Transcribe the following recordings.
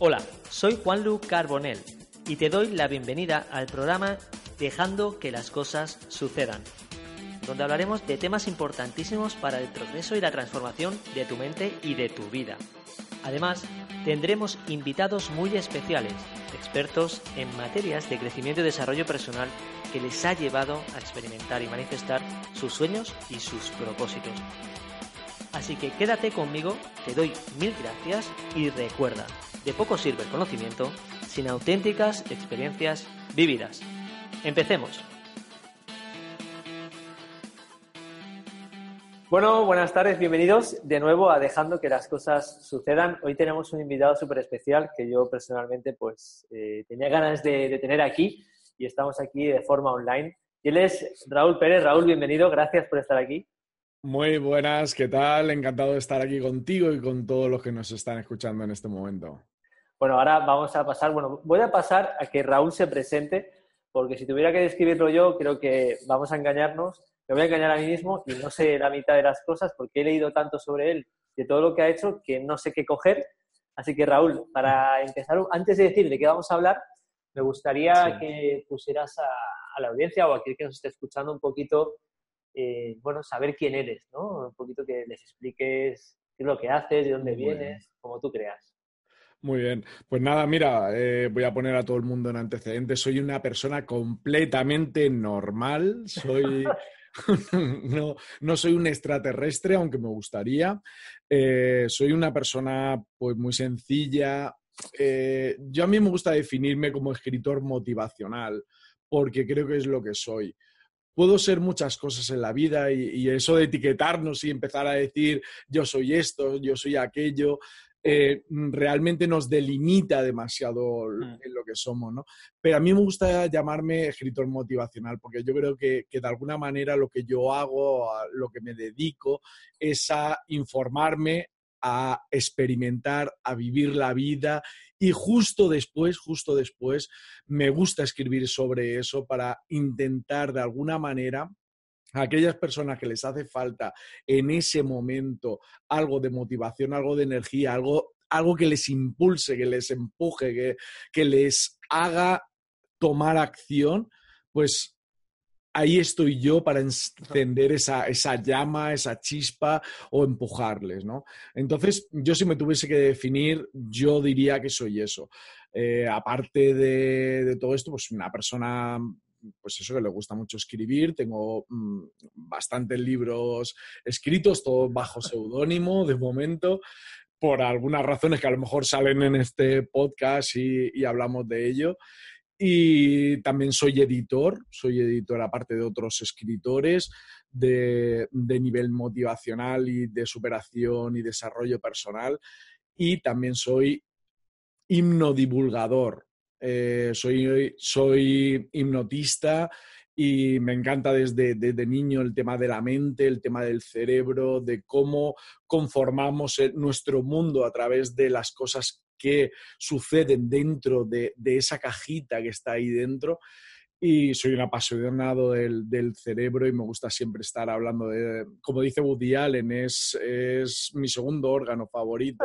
Hola, soy Juanlu Carbonell y te doy la bienvenida al programa Dejando que las cosas sucedan, donde hablaremos de temas importantísimos para el progreso y la transformación de tu mente y de tu vida. Además, tendremos invitados muy especiales, expertos en materias de crecimiento y desarrollo personal que les ha llevado a experimentar y manifestar sus sueños y sus propósitos. Así que quédate conmigo, te doy mil gracias y recuerda, de poco sirve el conocimiento sin auténticas experiencias vividas. Empecemos. Bueno, buenas tardes, bienvenidos de nuevo a Dejando que las cosas sucedan. Hoy tenemos un invitado súper especial que yo personalmente pues eh, tenía ganas de, de, tener aquí y estamos aquí de forma online. Y él es Raúl Pérez. Raúl, bienvenido, gracias por estar aquí. Muy buenas, ¿qué tal? Encantado de estar aquí contigo y con todos los que nos están escuchando en este momento. Bueno, ahora vamos a pasar, bueno, voy a pasar a que Raúl se presente, porque si tuviera que describirlo yo, creo que vamos a engañarnos, me voy a engañar a mí mismo y no sé la mitad de las cosas porque he leído tanto sobre él, de todo lo que ha hecho, que no sé qué coger. Así que Raúl, para empezar, antes de decir de qué vamos a hablar, me gustaría sí. que pusieras a, a, la audiencia o a aquel que nos esté escuchando un poquito, eh, bueno, saber quién eres, ¿no? Un poquito que les expliques qué es lo que haces, de dónde Muy vienes, bien. como tú creas. Muy bien. Pues nada, mira, eh, voy a poner a todo el mundo en antecedentes. Soy una persona completamente normal. Soy. no, no, soy un extraterrestre, aunque me gustaría. Eh, soy una persona pues muy sencilla. Eh, yo a mí me gusta definirme como escritor motivacional, porque creo que es lo que soy puedo ser muchas cosas en la vida y, y, eso de etiquetarnos y empezar a decir yo soy esto, yo soy aquello, eh, realmente nos delimita demasiado Mm. en lo que somos, ¿no? Pero a mí me gusta llamarme escritor motivacional porque yo creo que, que, de alguna manera lo que yo hago, a lo que me dedico, es a informarme, a experimentar, a vivir la vida y justo después, justo después, me gusta escribir sobre eso para intentar de alguna manera a aquellas personas que les hace falta en ese momento algo de motivación, algo de energía, algo, algo que les impulse, que les empuje, que, que les haga tomar acción, pues ahí estoy yo para encender esa, esa, llama, esa chispa o empujarles, ¿no? Entonces, yo si me tuviese que definir, yo diría que soy eso. Eh, aparte de, de, todo esto, pues una persona pues eso que le gusta mucho escribir. Tengo mmm, bastantes libros escritos, todos bajo seudónimo de momento, por algunas razones que a lo mejor salen en este podcast y, y hablamos de ello. Y también soy editor, soy editor aparte de otros escritores de, de, nivel motivacional y de superación y desarrollo personal. Y también soy himnodivulgador. Eh, soy, soy hipnotista y me encanta desde, desde, niño el tema de la mente, el tema del cerebro, de cómo conformamos nuestro mundo a través de las cosas que suceden dentro de, de esa cajita que está ahí dentro. Y soy un apasionado del, del, cerebro y me gusta siempre estar hablando de, como dice Woody Allen, es, es mi segundo órgano favorito.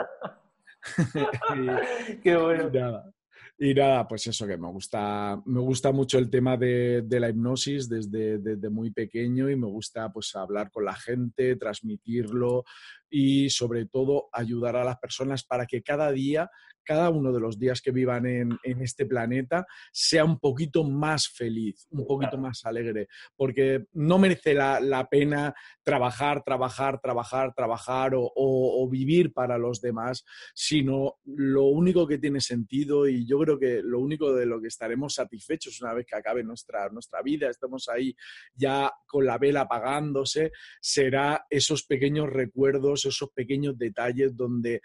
y, Qué bueno. Y nada, y nada, pues eso que me gusta, me gusta mucho el tema de, de la hipnosis desde, desde, muy pequeño y me gusta pues hablar con la gente, transmitirlo y sobre todo ayudar a las personas para que cada día, cada uno de los días que vivan en, en este planeta sea un poquito más feliz, un poquito más alegre, porque no merece la, la pena trabajar, trabajar, trabajar, trabajar o, o, o vivir para los demás, sino lo único que tiene sentido y yo creo que lo único de lo que estaremos satisfechos una vez que acabe nuestra, nuestra vida, estemos ahí ya con la vela apagándose, será esos pequeños recuerdos, esos pequeños detalles donde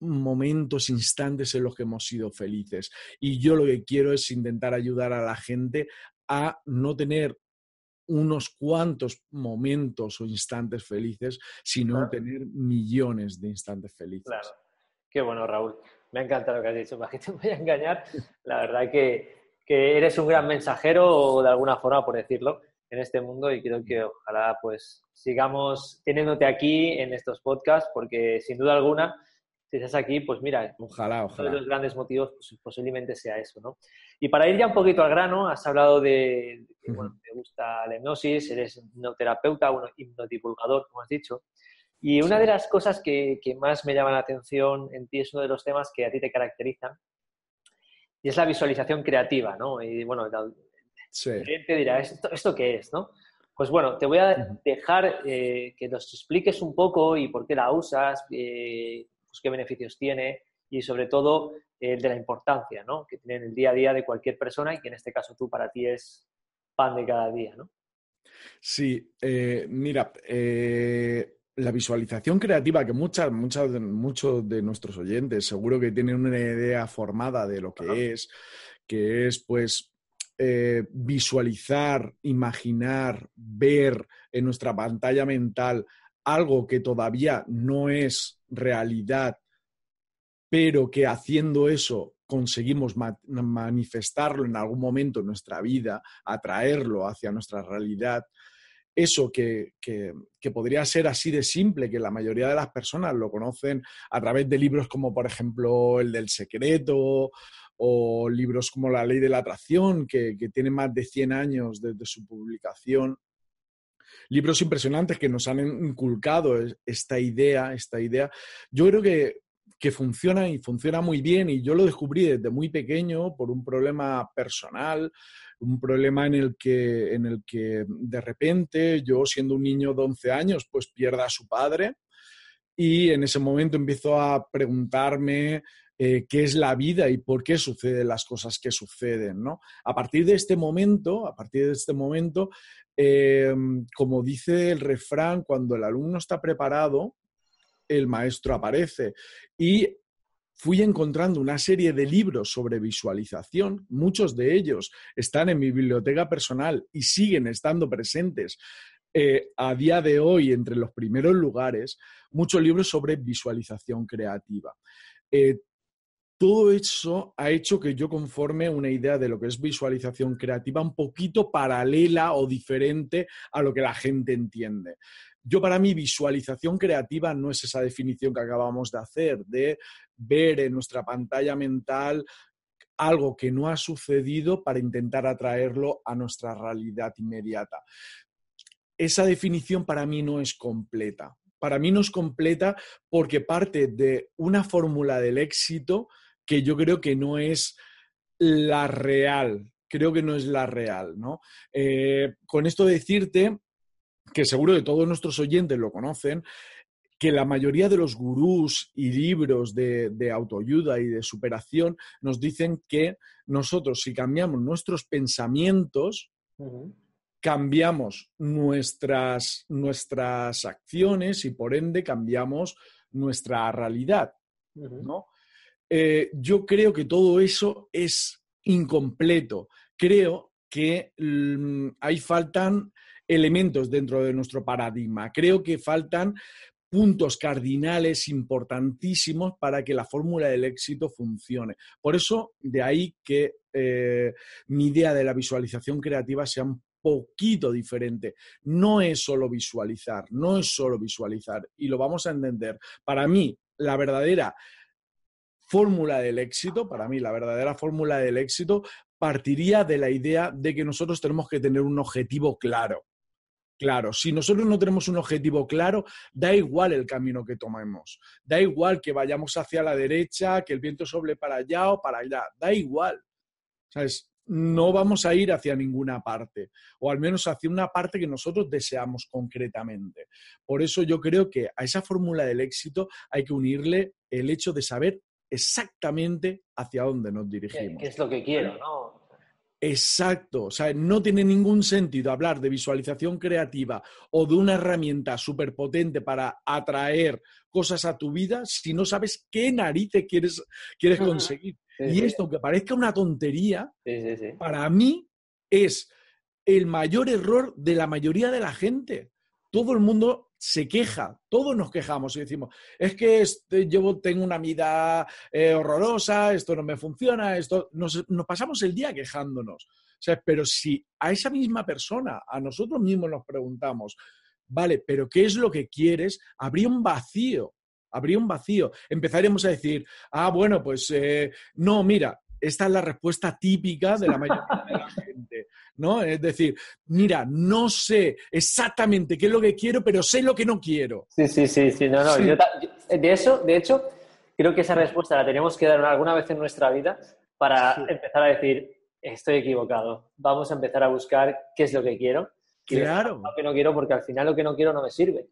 momentos, instantes en los que hemos sido felices. Y yo lo que quiero es intentar ayudar a la gente a no tener unos cuantos momentos o instantes felices, sino claro. tener millones de instantes felices. Claro. Qué bueno, Raúl. Me encanta lo que has dicho. ¿Para qué te voy a engañar? La verdad que, que eres un gran mensajero, de alguna forma, por decirlo, en este mundo y creo que ojalá pues sigamos teniéndote aquí en estos podcasts porque sin duda alguna si estás aquí, pues mira, ojalá, ojalá. uno de los grandes motivos pues, posiblemente sea eso, ¿no? Y para ir ya un poquito al grano, has hablado de que bueno, te gusta la hipnosis, eres hipnoterapeuta, un hipnodivulgador, como has dicho. Y una de las cosas que, que, más me llama la atención en ti es uno de los temas que a ti te caracterizan, y es la visualización creativa, ¿no? Y bueno, el cliente dirá, ¿esto, ¿esto qué es, no? Pues bueno, te voy a dejar eh, que nos expliques un poco y por qué la usas, eh, pues qué beneficios tiene y sobre todo el de la importancia ¿no? que tiene en el día a día de cualquier persona y que en este caso tú para ti es pan de cada día. ¿no? Sí, eh, mira, la visualización creativa, que muchas, muchas, muchos de nuestros oyentes seguro que tienen una idea formada de lo que es, que es pues eh, visualizar, imaginar, ver en nuestra pantalla mental algo que todavía no es realidad, pero que haciendo eso conseguimos manifestarlo en algún momento en nuestra vida, atraerlo hacia nuestra realidad, eso que, que, podría ser así de simple, que la mayoría de las personas lo conocen a través de libros como por ejemplo el del secreto o libros como La ley de la atracción, que, que tienen más de 100 años desde su publicación. Libros impresionantes que nos han inculcado esta idea, esta idea. Yo creo que, que funciona y funciona muy bien y yo lo descubrí desde muy pequeño por un problema personal, un problema en el que, en el que de repente yo siendo un niño de 11 años pues pierda a su padre y en ese momento empiezo a preguntarme eh, qué es la vida y por qué suceden las cosas que suceden, ¿no? A partir de este momento, a partir de este momento, eh, como dice el refrán, cuando el alumno está preparado, el maestro aparece. Y fui encontrando una serie de libros sobre visualización, muchos de ellos están en mi biblioteca personal y siguen estando presentes eh, a día de hoy entre los primeros lugares, muchos libros sobre visualización creativa todo eso ha hecho que yo conforme una idea de lo que es visualización creativa un poquito paralela o diferente a lo que la gente entiende. Yo para mí visualización creativa no es esa definición que acabamos de hacer, de ver en nuestra pantalla mental algo que no ha sucedido para intentar atraerlo a nuestra realidad inmediata. Esa definición para mí no es completa. Para mí no es completa porque parte de una fórmula del éxito que yo creo que no es la real, creo que no es la real, ¿no? Eh, con esto decirte que seguro que todos nuestros oyentes lo conocen, que la mayoría de los gurús y libros de, autoayuda y de superación nos dicen que nosotros si cambiamos nuestros pensamientos, cambiamos nuestras, nuestras acciones y por ende cambiamos nuestra realidad, ¿no? Eh, yo creo que todo eso es incompleto. Creo que mm, ahí faltan elementos dentro de nuestro paradigma. Creo que faltan puntos cardinales importantísimos para que la fórmula del éxito funcione. Por eso, de ahí que eh, mi idea de la visualización creativa sea un poquito diferente. No es solo visualizar, no es solo visualizar, y lo vamos a entender. Para mí, la verdadera fórmula del éxito, para mí la verdadera fórmula del éxito, partiría de la idea de que nosotros tenemos que tener un objetivo claro. Claro, si nosotros no tenemos un objetivo claro, da igual el camino que tomemos, da igual que vayamos hacia la derecha, que el viento sople para allá o para allá, da igual. ¿Sabes? No vamos a ir hacia ninguna parte, o al menos hacia una parte que nosotros deseamos concretamente. Por eso yo creo que a esa fórmula del éxito hay que unirle el hecho de saber exactamente hacia dónde nos dirigimos. ¿Qué, es lo que quiero, no? Exacto, o sea, no tiene ningún sentido hablar de visualización creativa o de una herramienta súper potente para atraer cosas a tu vida si no sabes qué narices quieres, quieres conseguir. y esto, aunque parezca una tontería, para mí es el mayor error de la mayoría de la gente. Todo el mundo se queja, todos nos quejamos y decimos, es que este, yo tengo una vida eh, horrorosa, esto no me funciona, esto nos, pasamos el día quejándonos. pero si a esa misma persona, a nosotros mismos nos preguntamos, vale, pero ¿qué es lo que quieres? Habría un vacío habría un vacío. Empezaríamos a decir, ah, bueno, pues eh, no, mira, esta es la respuesta típica de la mayoría de la gente, ¿no? Es decir, mira, no sé exactamente qué es lo que quiero, pero sé lo que no quiero. Sí, sí, sí, sí, no, no. de eso, de hecho, creo que esa respuesta la tenemos que dar alguna vez en nuestra vida para empezar a decir, estoy equivocado, vamos a empezar a buscar qué es lo que quiero. claro. Lo que no quiero, porque al final lo que no quiero no me sirve.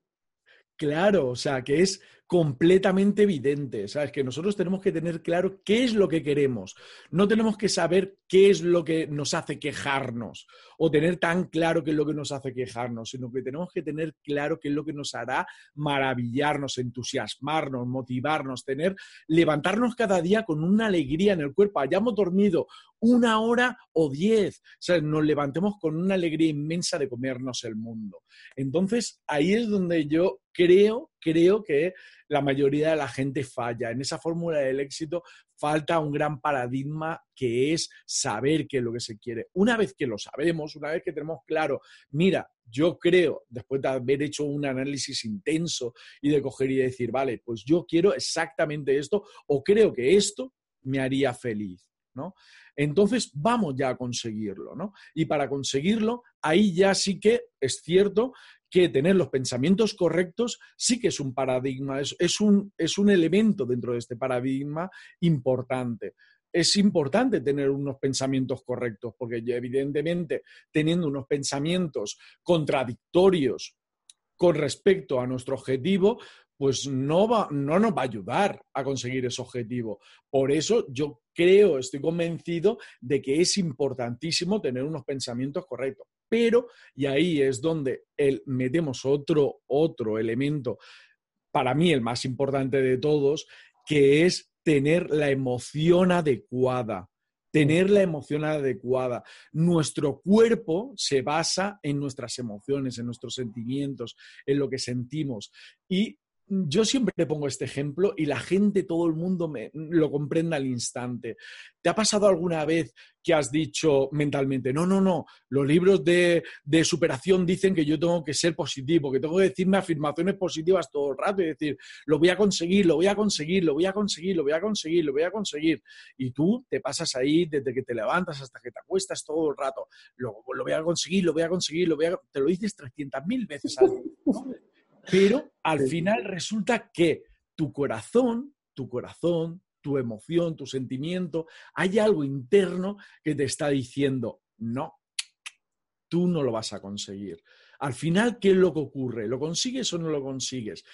Claro, o sea, que es completamente evidente, ¿sabes? Que nosotros tenemos que tener claro qué es lo que queremos. No tenemos que saber qué es lo que nos hace quejarnos o tener tan claro qué es lo que nos hace quejarnos, sino que tenemos que tener claro qué es lo que nos hará maravillarnos, entusiasmarnos, motivarnos, tener, levantarnos cada día con una alegría en el cuerpo. Hayamos dormido una hora o diez, o sea, nos levantemos con una alegría inmensa de comernos el mundo. Entonces, ahí es donde yo creo, creo que la mayoría de la gente falla. En esa fórmula del éxito falta un gran paradigma que es saber qué es lo que se quiere. Una vez que lo sabemos, una vez que tenemos claro, mira, yo creo, después de haber hecho un análisis intenso y de coger y decir, vale, pues yo quiero exactamente esto o creo que esto me haría feliz, ¿no? Entonces vamos ya a conseguirlo, ¿no? Y para conseguirlo, ahí ya sí que es cierto que tener los pensamientos correctos sí que es un paradigma, es, un, es un elemento dentro de este paradigma importante es importante tener unos pensamientos correctos, porque evidentemente teniendo unos pensamientos contradictorios con respecto a nuestro objetivo, pues no, va, no nos va a ayudar a conseguir ese objetivo. Por eso yo creo, estoy convencido de que es importantísimo tener unos pensamientos correctos. Pero, y ahí es donde el, metemos otro, otro elemento, para mí el más importante de todos, que es tener la emoción adecuada tener la emoción adecuada. Nuestro cuerpo se basa en nuestras emociones, en nuestros sentimientos, en lo que sentimos. Y yo siempre pongo este ejemplo y la gente, todo el mundo me, lo comprende al instante. ¿Te ha pasado alguna vez que has dicho mentalmente, no, no, no, los libros de, superación dicen que yo tengo que ser positivo, que tengo que decirme afirmaciones positivas todo el rato y decir, lo voy a conseguir, lo voy a conseguir, lo voy a conseguir, lo voy a conseguir, lo voy a conseguir. Y tú te pasas ahí desde que te levantas hasta que te acuestas todo el rato, lo, lo voy a conseguir, lo voy a conseguir, lo voy a... Te lo dices 300.000 veces al día. Pero al final resulta que tu corazón, tu corazón, tu emoción, tu sentimiento, hay algo interno que te está diciendo, no, tú no lo vas a conseguir. Al final, ¿qué es lo que ocurre? ¿Lo consigues o no lo consigues?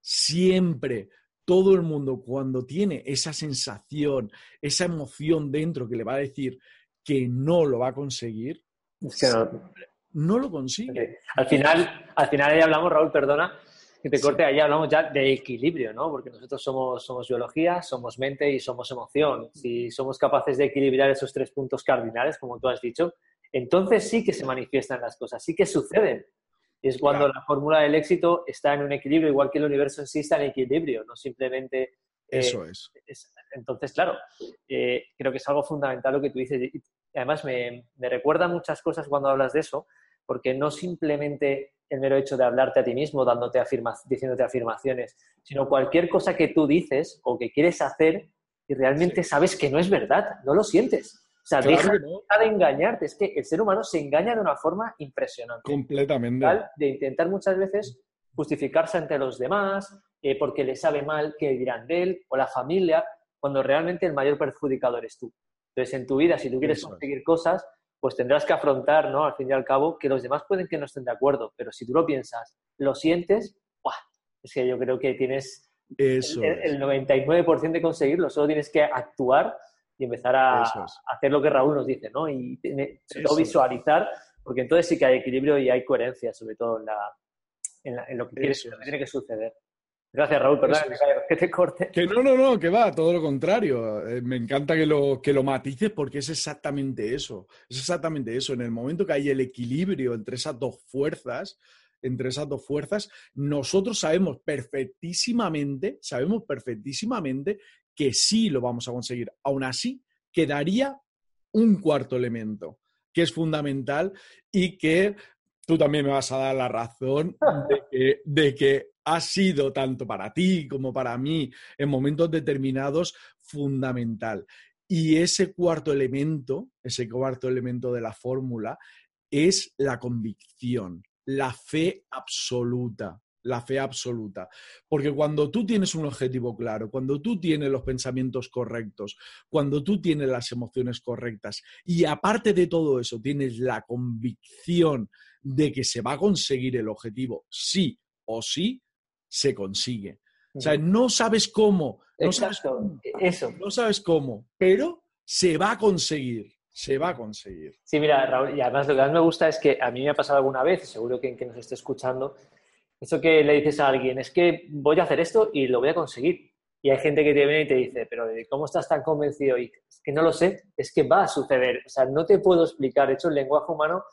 Siempre todo el mundo cuando tiene esa sensación, esa emoción dentro que le va a decir que no lo va a conseguir, no lo consigue. Al final, al final ahí hablamos, Raúl, perdona, que te corte, ahí hablamos ya de equilibrio, ¿no? Porque nosotros somos, somos biología, somos mente y somos emoción. Si somos capaces de equilibrar esos tres puntos cardinales, como tú has dicho, entonces sí que se manifiestan las cosas, sí que suceden. Y es cuando la fórmula del éxito está en un equilibrio, igual que el universo en sí está en equilibrio, no simplemente... Eh, Eso es. Entonces, claro, eh, creo que es algo fundamental lo que tú dices. Y además, me, me recuerda muchas cosas cuando hablas de eso, porque no simplemente el mero hecho de hablarte a ti mismo, dándote diciéndote afirmaciones, sino cualquier cosa que tú dices o que quieres hacer y realmente sabes que no es verdad, no lo sientes. O sea, deja, de engañarte. Es que el ser humano se engaña de una forma impresionante. Completamente. De intentar muchas veces justificarse ante los demás, eh, porque le sabe mal que dirán de él o la familia, cuando realmente el mayor perjudicador eres tú. Entonces, en tu vida, si tú quieres conseguir cosas, pues tendrás que afrontar, ¿no? Al fin y al cabo, que los demás pueden que no estén de acuerdo, pero si tú lo piensas, lo sientes, ¡buah! es que yo creo que tienes Eso el, 99% de conseguirlo, solo tienes que actuar y empezar a, hacer lo que Raúl nos dice, ¿no? Y visualizar, porque entonces sí que hay equilibrio y hay coherencia, sobre todo en, en, lo que, quieres, lo que tiene que suceder. Gracias, Raúl, perdón que te corte. Que no, no, no, que va, todo lo contrario. Eh, me encanta que lo, que lo matices porque es exactamente eso. Es exactamente eso. En el momento que hay el equilibrio entre esas dos fuerzas, entre esas dos fuerzas, nosotros sabemos perfectísimamente, sabemos perfectísimamente que sí lo vamos a conseguir. Aún así, quedaría un cuarto elemento que es fundamental y que tú también me vas a dar la razón de que ha sido tanto para ti como para mí en momentos determinados fundamental. Y ese cuarto elemento, ese cuarto elemento de la fórmula, es la convicción, la fe absoluta la fe absoluta. Porque cuando tú tienes un objetivo claro, cuando tú tienes los pensamientos correctos, cuando tú tienes las emociones correctas y aparte de todo eso tienes la convicción de que se va a conseguir el objetivo sí o sí, se consigue. O sea, no sabes cómo. No sabes eso. No sabes cómo, pero se va a conseguir. Se va a conseguir. Sí, mira, Raúl, y además lo que más me gusta es que a mí me ha pasado alguna vez, seguro que, que nos esté escuchando, eso que le dices a alguien, es que voy a hacer esto y lo voy a conseguir. Y hay gente que te viene y te dice, pero ¿cómo estás tan convencido? Y es que no lo sé, es que va a suceder. O sea, no te puedo explicar. De hecho, el lenguaje humano,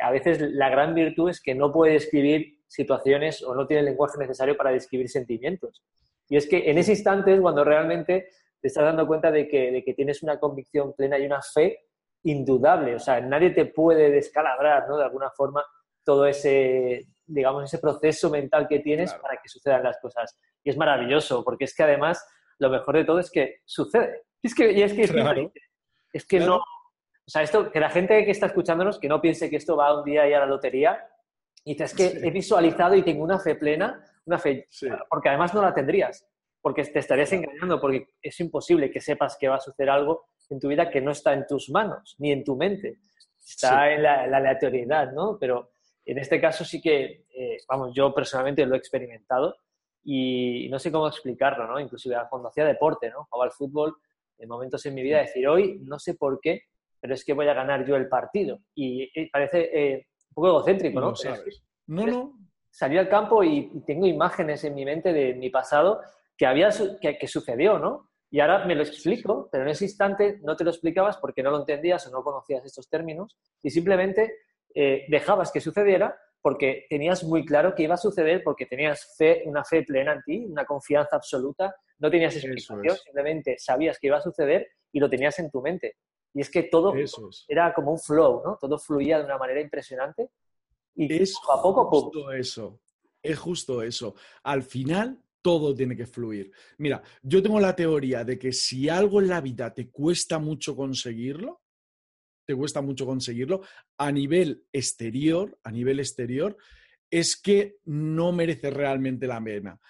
a veces la gran virtud es que no puede describir situaciones o no tiene el lenguaje necesario para describir sentimientos. Y es que en ese instante es cuando realmente te estás dando cuenta de que, de que tienes una convicción plena y una fe indudable. O sea, nadie te puede descalabrar, ¿no? De alguna forma, todo ese, digamos, ese proceso mental que tienes para que sucedan las cosas. Y es maravilloso, porque es que además lo mejor de todo es que sucede. Es que, y es que, es, que no, o sea, esto, que la gente que está escuchándonos, que no piense que esto va un día y a la lotería, y dices, es que he visualizado y tengo una fe plena, una fe, porque además no la tendrías, porque te estarías engañando, porque es imposible que sepas que va a suceder algo en tu vida que no está en tus manos, ni en tu mente. Está en la, la aleatoriedad, ¿no? Pero en este caso sí que, eh, vamos, yo personalmente lo he experimentado y no sé cómo explicarlo, ¿no? Inclusive cuando hacía deporte, ¿no? Jugaba al fútbol, en momentos en mi vida decir, hoy no sé por qué, pero es que voy a ganar yo el partido. Y, parece eh, poco egocéntrico, ¿no? No, no. Salí al campo y, tengo imágenes en mi mente de mi pasado que, había, que, que sucedió, ¿no? Y ahora me lo explico, pero en ese instante no te lo explicabas porque no lo entendías o no conocías estos términos y simplemente eh, dejabas que sucediera porque tenías muy claro que iba a suceder, porque tenías fe, una fe plena en ti, una confianza absoluta, no tenías explicación, simplemente sabías que iba a suceder y lo tenías en tu mente. Y es que todo era como un flow, ¿no? Todo fluía de una manera impresionante y es a poco justo eso. Es justo eso. Al final todo tiene que fluir. Mira, yo tengo la teoría de que si algo en la vida te cuesta mucho conseguirlo, te cuesta mucho conseguirlo, a nivel exterior, a nivel exterior, es que no merece realmente la pena.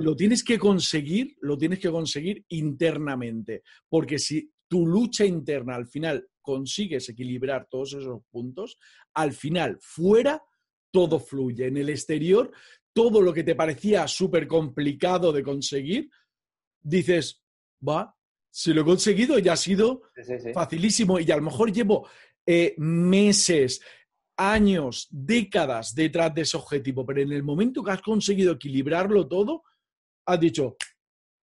Lo tienes que conseguir, lo tienes que conseguir internamente, porque si tu lucha interna al final consigues equilibrar todos esos puntos, al final fuera todo fluye. En el exterior, todo lo que te parecía súper complicado de conseguir, dices, va, si lo he conseguido ya ha sido facilísimo y a lo mejor llevo eh, meses, años, décadas detrás de ese objetivo, pero en el momento que has conseguido equilibrarlo todo, has dicho,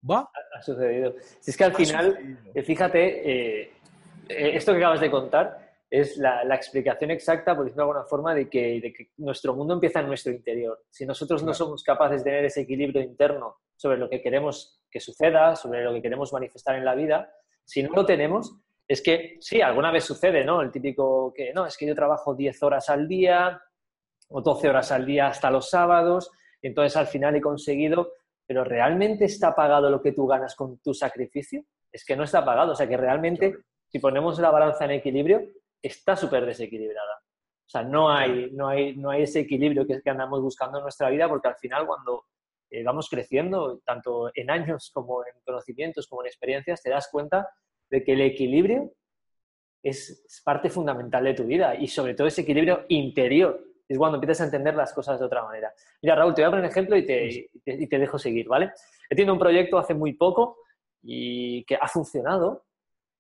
va. Ha sucedido. Si es que al final, eh, fíjate, eh, esto que acabas de contar es la, explicación exacta, por decirlo de alguna forma, de que, nuestro mundo empieza en nuestro interior. Si nosotros no somos capaces de tener ese equilibrio interno sobre lo que queremos que suceda, sobre lo que queremos manifestar en la vida, si no lo tenemos, es que sí, alguna vez sucede, ¿no? El típico que, no, es que yo trabajo 10 horas al día o 12 horas al día hasta los sábados, entonces al final he conseguido, pero ¿realmente está pagado lo que tú ganas con tu sacrificio? Es que no está pagado, o sea que realmente, si ponemos la balanza en equilibrio, está súper desequilibrada. O sea, no hay, no, hay, no hay ese equilibrio que, que andamos buscando en nuestra vida porque al final cuando eh, vamos creciendo, tanto en años como en conocimientos, como en experiencias, te das cuenta de que el equilibrio es, parte fundamental de tu vida y sobre todo ese equilibrio interior. Es cuando empiezas a entender las cosas de otra manera. Mira, Raúl, te voy a poner un ejemplo y te, y te, dejo seguir, ¿vale? He tenido un proyecto hace muy poco y que ha funcionado,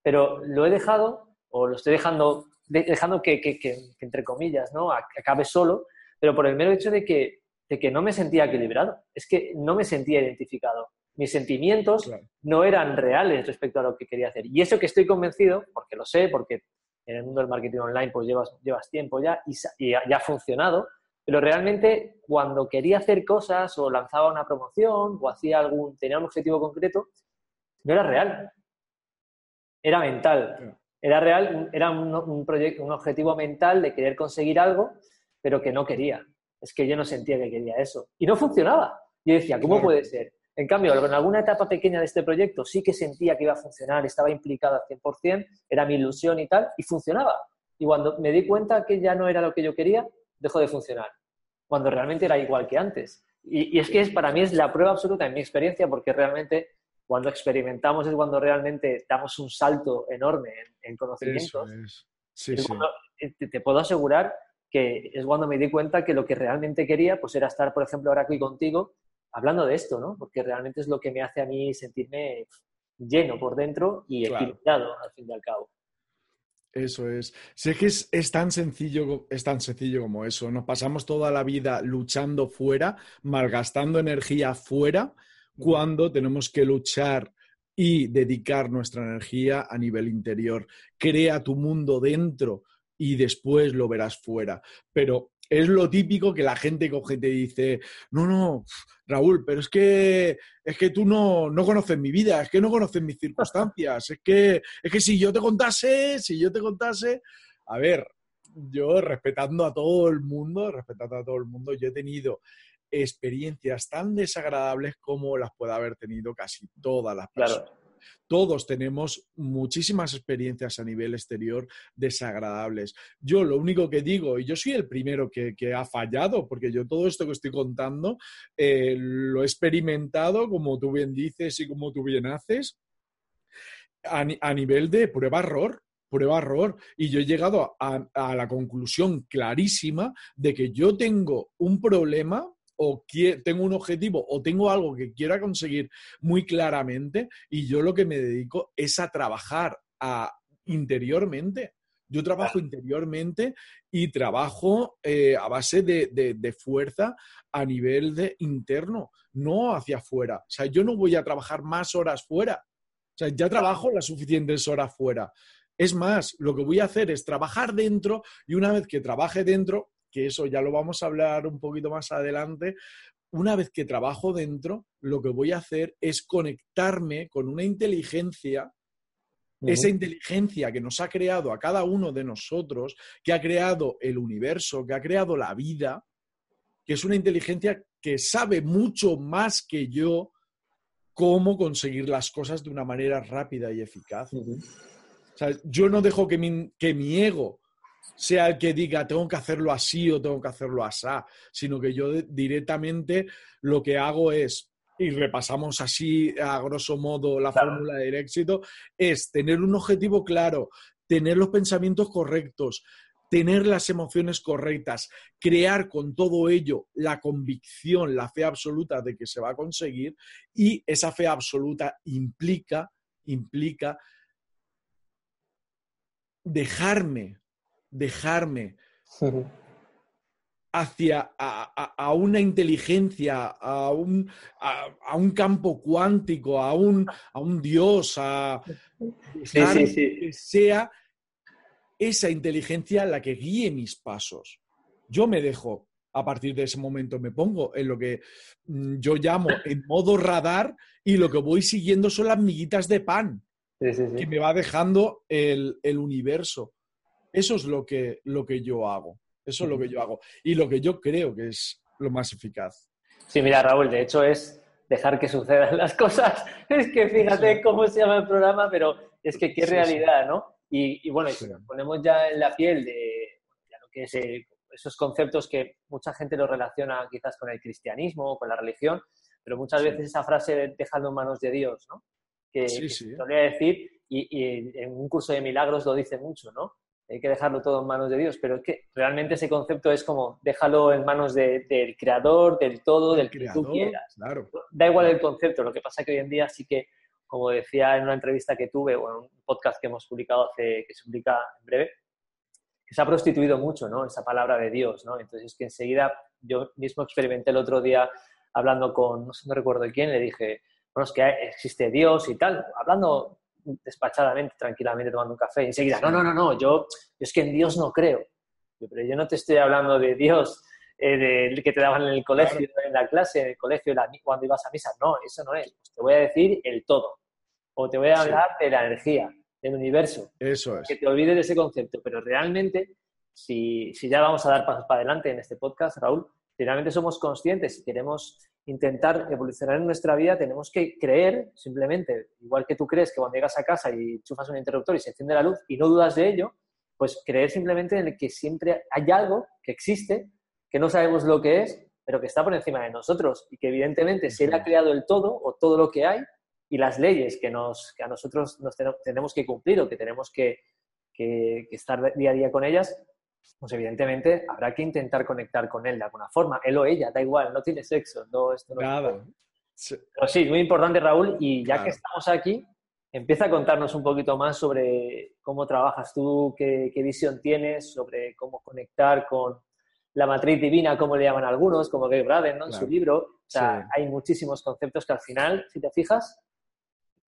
pero lo he dejado o lo estoy dejando, dejando que, que, que, entre comillas, ¿no? acabe solo, pero por el mero hecho de que de que no me sentía equilibrado, es que no me sentía identificado. Mis sentimientos no eran reales respecto a lo que quería hacer. Y eso que estoy convencido, porque lo sé, porque en el mundo del marketing online pues llevas, llevas tiempo ya y, ya ha funcionado, pero realmente cuando quería hacer cosas o lanzaba una promoción o hacía algún, tenía un objetivo concreto, no era real. Era mental. Era real, era un, un, proyecto, un objetivo mental de querer conseguir algo, pero que no quería es que yo no sentía que quería eso. Y no funcionaba. Y decía, ¿cómo puede ser? En cambio, en alguna etapa pequeña de este proyecto sí que sentía que iba a funcionar, estaba implicado al 100%, era mi ilusión y tal, y funcionaba. Y cuando me di cuenta que ya no era lo que yo quería, dejó de funcionar, cuando realmente era igual que antes. Y, es que es, para mí es la prueba absoluta en mi experiencia, porque realmente cuando experimentamos es cuando realmente damos un salto enorme en, conocimientos. Sí, sí. Eh, te, puedo asegurar que es cuando me di cuenta que lo que realmente quería pues era estar, por ejemplo, ahora aquí contigo hablando de esto, ¿no? Porque realmente es lo que me hace a mí sentirme lleno por dentro y equilibrado al fin y al cabo. Eso es. Sé que es, tan sencillo, es tan sencillo como eso. Nos pasamos toda la vida luchando fuera, malgastando energía fuera, cuando tenemos que luchar y dedicar nuestra energía a nivel interior. Crea tu mundo dentro y después lo verás fuera. Pero es lo típico que la gente coge y te dice, no, no, Raúl, pero es que, es que tú no, no conoces mi vida, es que no conoces mis circunstancias, es que, es que si yo te contase, si yo te contase, a ver, yo respetando a todo el mundo, respetando a todo el mundo, yo he tenido experiencias tan desagradables como las puede haber tenido casi todas las personas. Todos tenemos muchísimas experiencias a nivel exterior desagradables. Yo lo único que digo, y yo soy el primero que, ha fallado, porque yo todo esto que estoy contando eh, lo he experimentado, como tú bien dices y como tú bien haces, a, nivel de prueba-error prueba-error y yo he llegado a, la conclusión clarísima de que yo tengo un problema o tengo un objetivo o tengo algo que quiera conseguir muy claramente y yo lo que me dedico es a trabajar interiormente. Yo trabajo interiormente y trabajo eh, a base de, fuerza a nivel de interno, no hacia afuera. O sea, yo no voy a trabajar más horas fuera. O sea, ya trabajo las suficientes horas fuera. Es más, lo que voy a hacer es trabajar dentro y una vez que trabaje dentro, que eso ya lo vamos a hablar un poquito más adelante, una vez que trabajo dentro, lo que voy a hacer es conectarme con una inteligencia, esa inteligencia que nos ha creado a cada uno de nosotros, que ha creado el universo, que ha creado la vida, que es una inteligencia que sabe mucho más que yo cómo conseguir las cosas de una manera rápida y eficaz. yo no dejo que mi, que mi ego sea el que diga tengo que hacerlo así o tengo que hacerlo así, sino que yo directamente lo que hago es, y repasamos así a grosso modo la fórmula del éxito, es tener un objetivo claro, tener los pensamientos correctos, tener las emociones correctas, crear con todo ello la convicción, la fe absoluta de que se va a conseguir y esa fe absoluta implica, implica dejarme dejarme hacia a, una inteligencia, a un, a, un, campo cuántico, a un, a un Dios, a que sea esa inteligencia la que guíe mis pasos. Yo me dejo, a partir de ese momento me pongo en lo que mm, yo llamo en modo radar y lo que voy siguiendo son las miguitas de pan que me va dejando el, el universo. Eso es lo que, lo que yo hago. Eso es lo que yo hago. Y lo que yo creo que es lo más eficaz. Sí, mira, Raúl, de hecho es dejar que sucedan las cosas. Es que fíjate cómo se llama el programa, pero es que qué realidad, ¿no? Y, bueno, si nos ponemos ya en la piel de lo que es eh, esos conceptos que mucha gente lo relaciona quizás con el cristianismo o con la religión, pero muchas veces esa frase de dejando en manos de Dios, ¿no? Que, sí, solía decir, y, y, en un curso de milagros lo dice mucho, ¿no? Hay que dejarlo todo en manos de Dios, pero es que realmente ese concepto es como déjalo en manos del creador, del todo, del que tú quieras. Da igual el concepto, lo que pasa es que hoy en día sí que, como decía en una entrevista que tuve o en un podcast que hemos publicado hace, que se publica en breve, que se ha prostituido mucho, ¿no? Esa palabra de Dios, ¿no? Entonces que enseguida yo mismo experimenté el otro día hablando con, no sé, no recuerdo quién, le dije, bueno, es que existe Dios y tal, hablando despachadamente, tranquilamente, tomando un café. Y enseguida, no, no, no, no, yo, es que en Dios no creo. Pero yo no te estoy hablando de Dios, eh, que te daban en el colegio, en la clase, en el colegio, cuando ibas a misa. No, eso no es. Pues te voy a decir el todo. O te voy a hablar de la energía, del universo. Eso es. Que te olvides de ese concepto. Pero realmente, si, si ya vamos a dar pasos para adelante en este podcast, Raúl, si realmente somos conscientes y queremos intentar evolucionar en nuestra vida, tenemos que creer simplemente, igual que tú crees que cuando llegas a casa y chufas un interruptor y se enciende la luz y no dudas de ello, pues creer simplemente en que siempre hay algo que existe, que no sabemos lo que es, pero que está por encima de nosotros y que evidentemente si Él ha creado el todo o todo lo que hay y las leyes que, nos, que a nosotros nos tenemos que cumplir o que tenemos que, que, estar día a día con ellas, pues evidentemente habrá que intentar conectar con Él de alguna forma, Él o ella, da igual, no tiene sexo, no, esto no Nada. Pero sí, muy importante Raúl y ya que estamos aquí, empieza a contarnos un poquito más sobre cómo trabajas tú, qué, qué visión tienes, sobre cómo conectar con la matriz divina, como le llaman algunos, como Gay Braden, ¿no? En su libro. O sea, hay muchísimos conceptos que al final, si te fijas,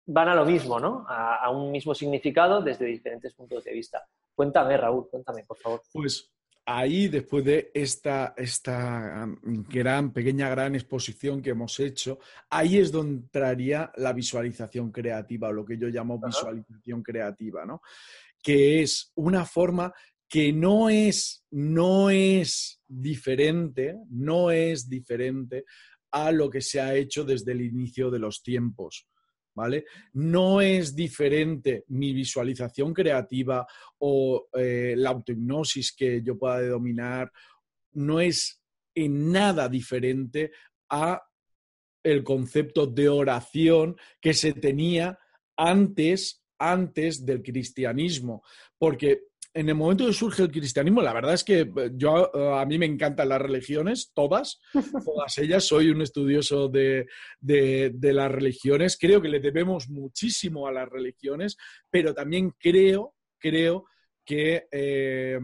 van a lo mismo, ¿no? A, un mismo significado desde diferentes puntos de vista. Cuéntame, Raúl, cuéntame, por favor. Pues ahí, después de esta, esta gran, pequeña, gran exposición que hemos hecho, ahí es donde entraría la visualización creativa, o lo que yo llamo visualización creativa, ¿no? Que es una forma que no es, no es diferente, no es diferente a lo que se ha hecho desde el inicio de los tiempos. No es diferente mi visualización creativa o eh, la autohipnosis que yo pueda dominar, no es en nada diferente a el concepto de oración que se tenía antes, antes del cristianismo, porque en el momento que surge el cristianismo, la verdad es que eh, yo eh, a mí me encantan las religiones, todas, todas ellas. Soy un estudioso de, las religiones. Creo que le debemos muchísimo a las religiones, pero también creo, creo que eh,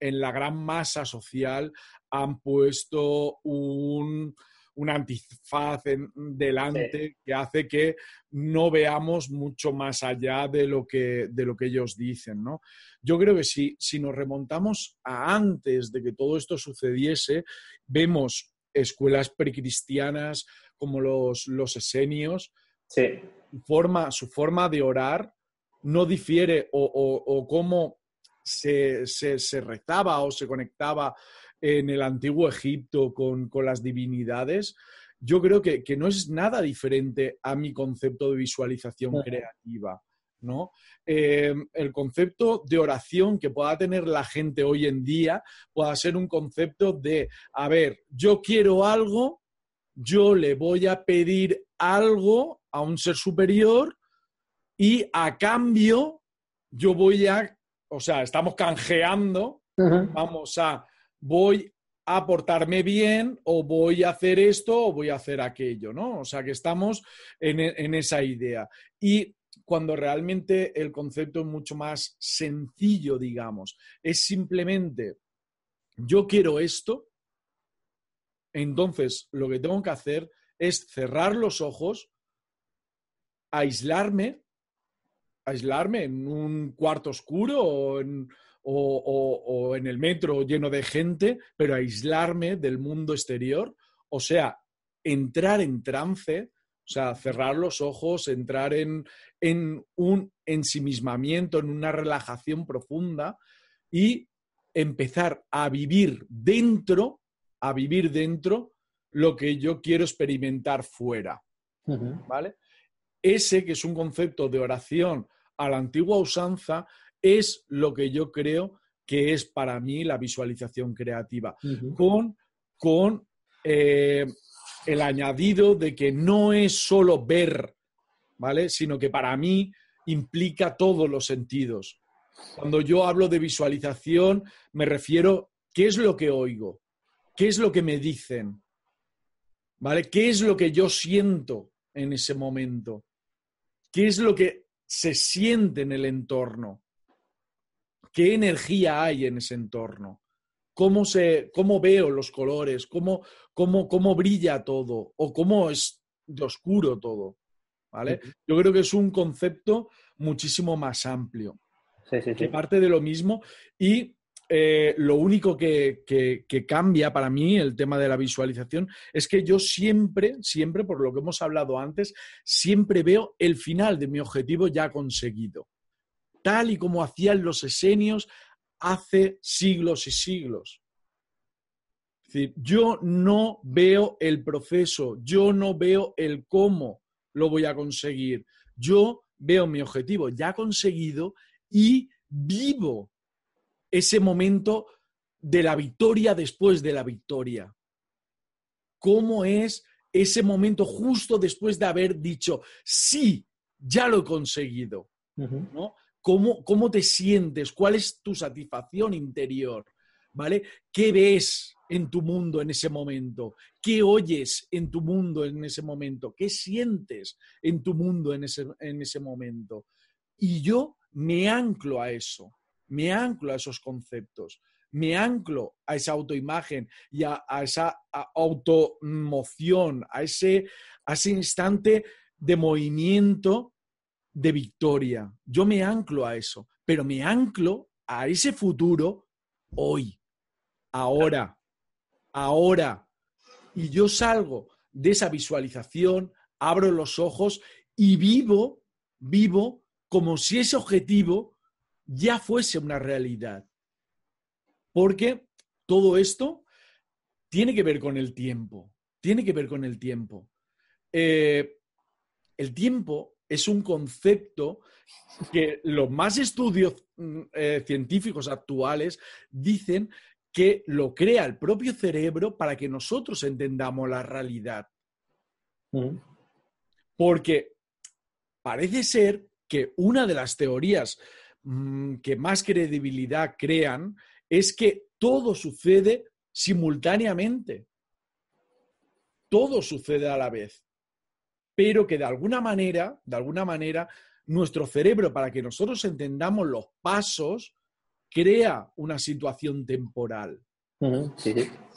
en la gran masa social han puesto un, una antifaz delante que hace que no veamos mucho más allá de lo que, de lo que ellos dicen. ¿no? Yo creo que si, si nos remontamos a antes de que todo esto sucediese, vemos escuelas precristianas como los, los esenios, sí. forma, su forma de orar no difiere o, o, cómo se, se, se, rezaba o se conectaba en el antiguo Egipto con, las divinidades, yo creo que, no es nada diferente a mi concepto de visualización creativa. ¿no? Em, el concepto de oración que pueda tener la gente hoy en día pueda ser un concepto de, a ver, yo quiero algo, yo le voy a pedir algo a un ser superior y a cambio yo voy a, o sea, estamos canjeando, vamos a voy a portarme bien o voy a hacer esto o voy a hacer aquello, ¿no? O sea que estamos en, esa idea. Y cuando realmente el concepto es mucho más sencillo, digamos, es simplemente yo quiero esto, entonces lo que tengo que hacer es cerrar los ojos, aislarme, aislarme en un cuarto oscuro o en, o, en el metro lleno de gente, pero aislarme del mundo exterior, o sea, entrar en trance, o sea, cerrar los ojos, entrar en, en un ensimismamiento, en una relajación profunda y empezar a vivir dentro, a vivir dentro lo que yo quiero experimentar fuera. ¿Vale? Ese que es un concepto de oración a la antigua usanza es lo que yo creo que es para mí la visualización creativa, con, con eh, el añadido de que no es solo ver, ¿vale? Sino que para mí implica todos los sentidos. Cuando yo hablo de visualización, me refiero qué es lo que oigo, qué es lo que me dicen, ¿vale? ¿Qué es lo que yo siento en ese momento? ¿Qué es lo que se siente en el entorno? Qué energía hay en ese entorno, cómo, se, cómo veo los colores, cómo, cómo, cómo brilla todo o cómo es de oscuro todo. ¿vale? Yo creo que es un concepto muchísimo más amplio, que parte de lo mismo y eh, lo único que, que, cambia para mí el tema de la visualización es que yo siempre, siempre, por lo que hemos hablado antes, siempre veo el final de mi objetivo ya conseguido tal y como hacían los esenios hace siglos y siglos. yo no veo el proceso, yo no veo el cómo lo voy a conseguir. Yo veo mi objetivo ya conseguido y vivo ese momento de la victoria después de la victoria. ¿Cómo es ese momento justo después de haber dicho, sí, ya lo he conseguido? ¿no? ¿Cómo, ¿Cómo te sientes? ¿Cuál es tu satisfacción interior? ¿Vale? ¿Qué ves en tu mundo en ese momento? ¿Qué oyes en tu mundo en ese momento? ¿Qué sientes en tu mundo en ese, en ese momento? Y yo me anclo a eso, me anclo a esos conceptos me anclo a esa autoimagen y a, esa automoción, a ese, a ese instante de movimiento de victoria. Yo me anclo a eso, pero me anclo a ese futuro hoy, ahora, ahora. Y yo salgo de esa visualización, abro los ojos y vivo, vivo como si ese objetivo ya fuese una realidad. Porque todo esto tiene que ver con el tiempo, tiene que ver con el tiempo. Eh, el tiempo es un concepto que los más estudios mm, eh, científicos actuales dicen que lo crea el propio cerebro para que nosotros entendamos la realidad. Mm. Porque parece ser que una de las teorías mm, que más credibilidad crean es que todo sucede simultáneamente. Todo sucede a la vez. Pero que de alguna manera, de alguna manera, nuestro cerebro, para que nosotros entendamos los pasos, crea una situación temporal.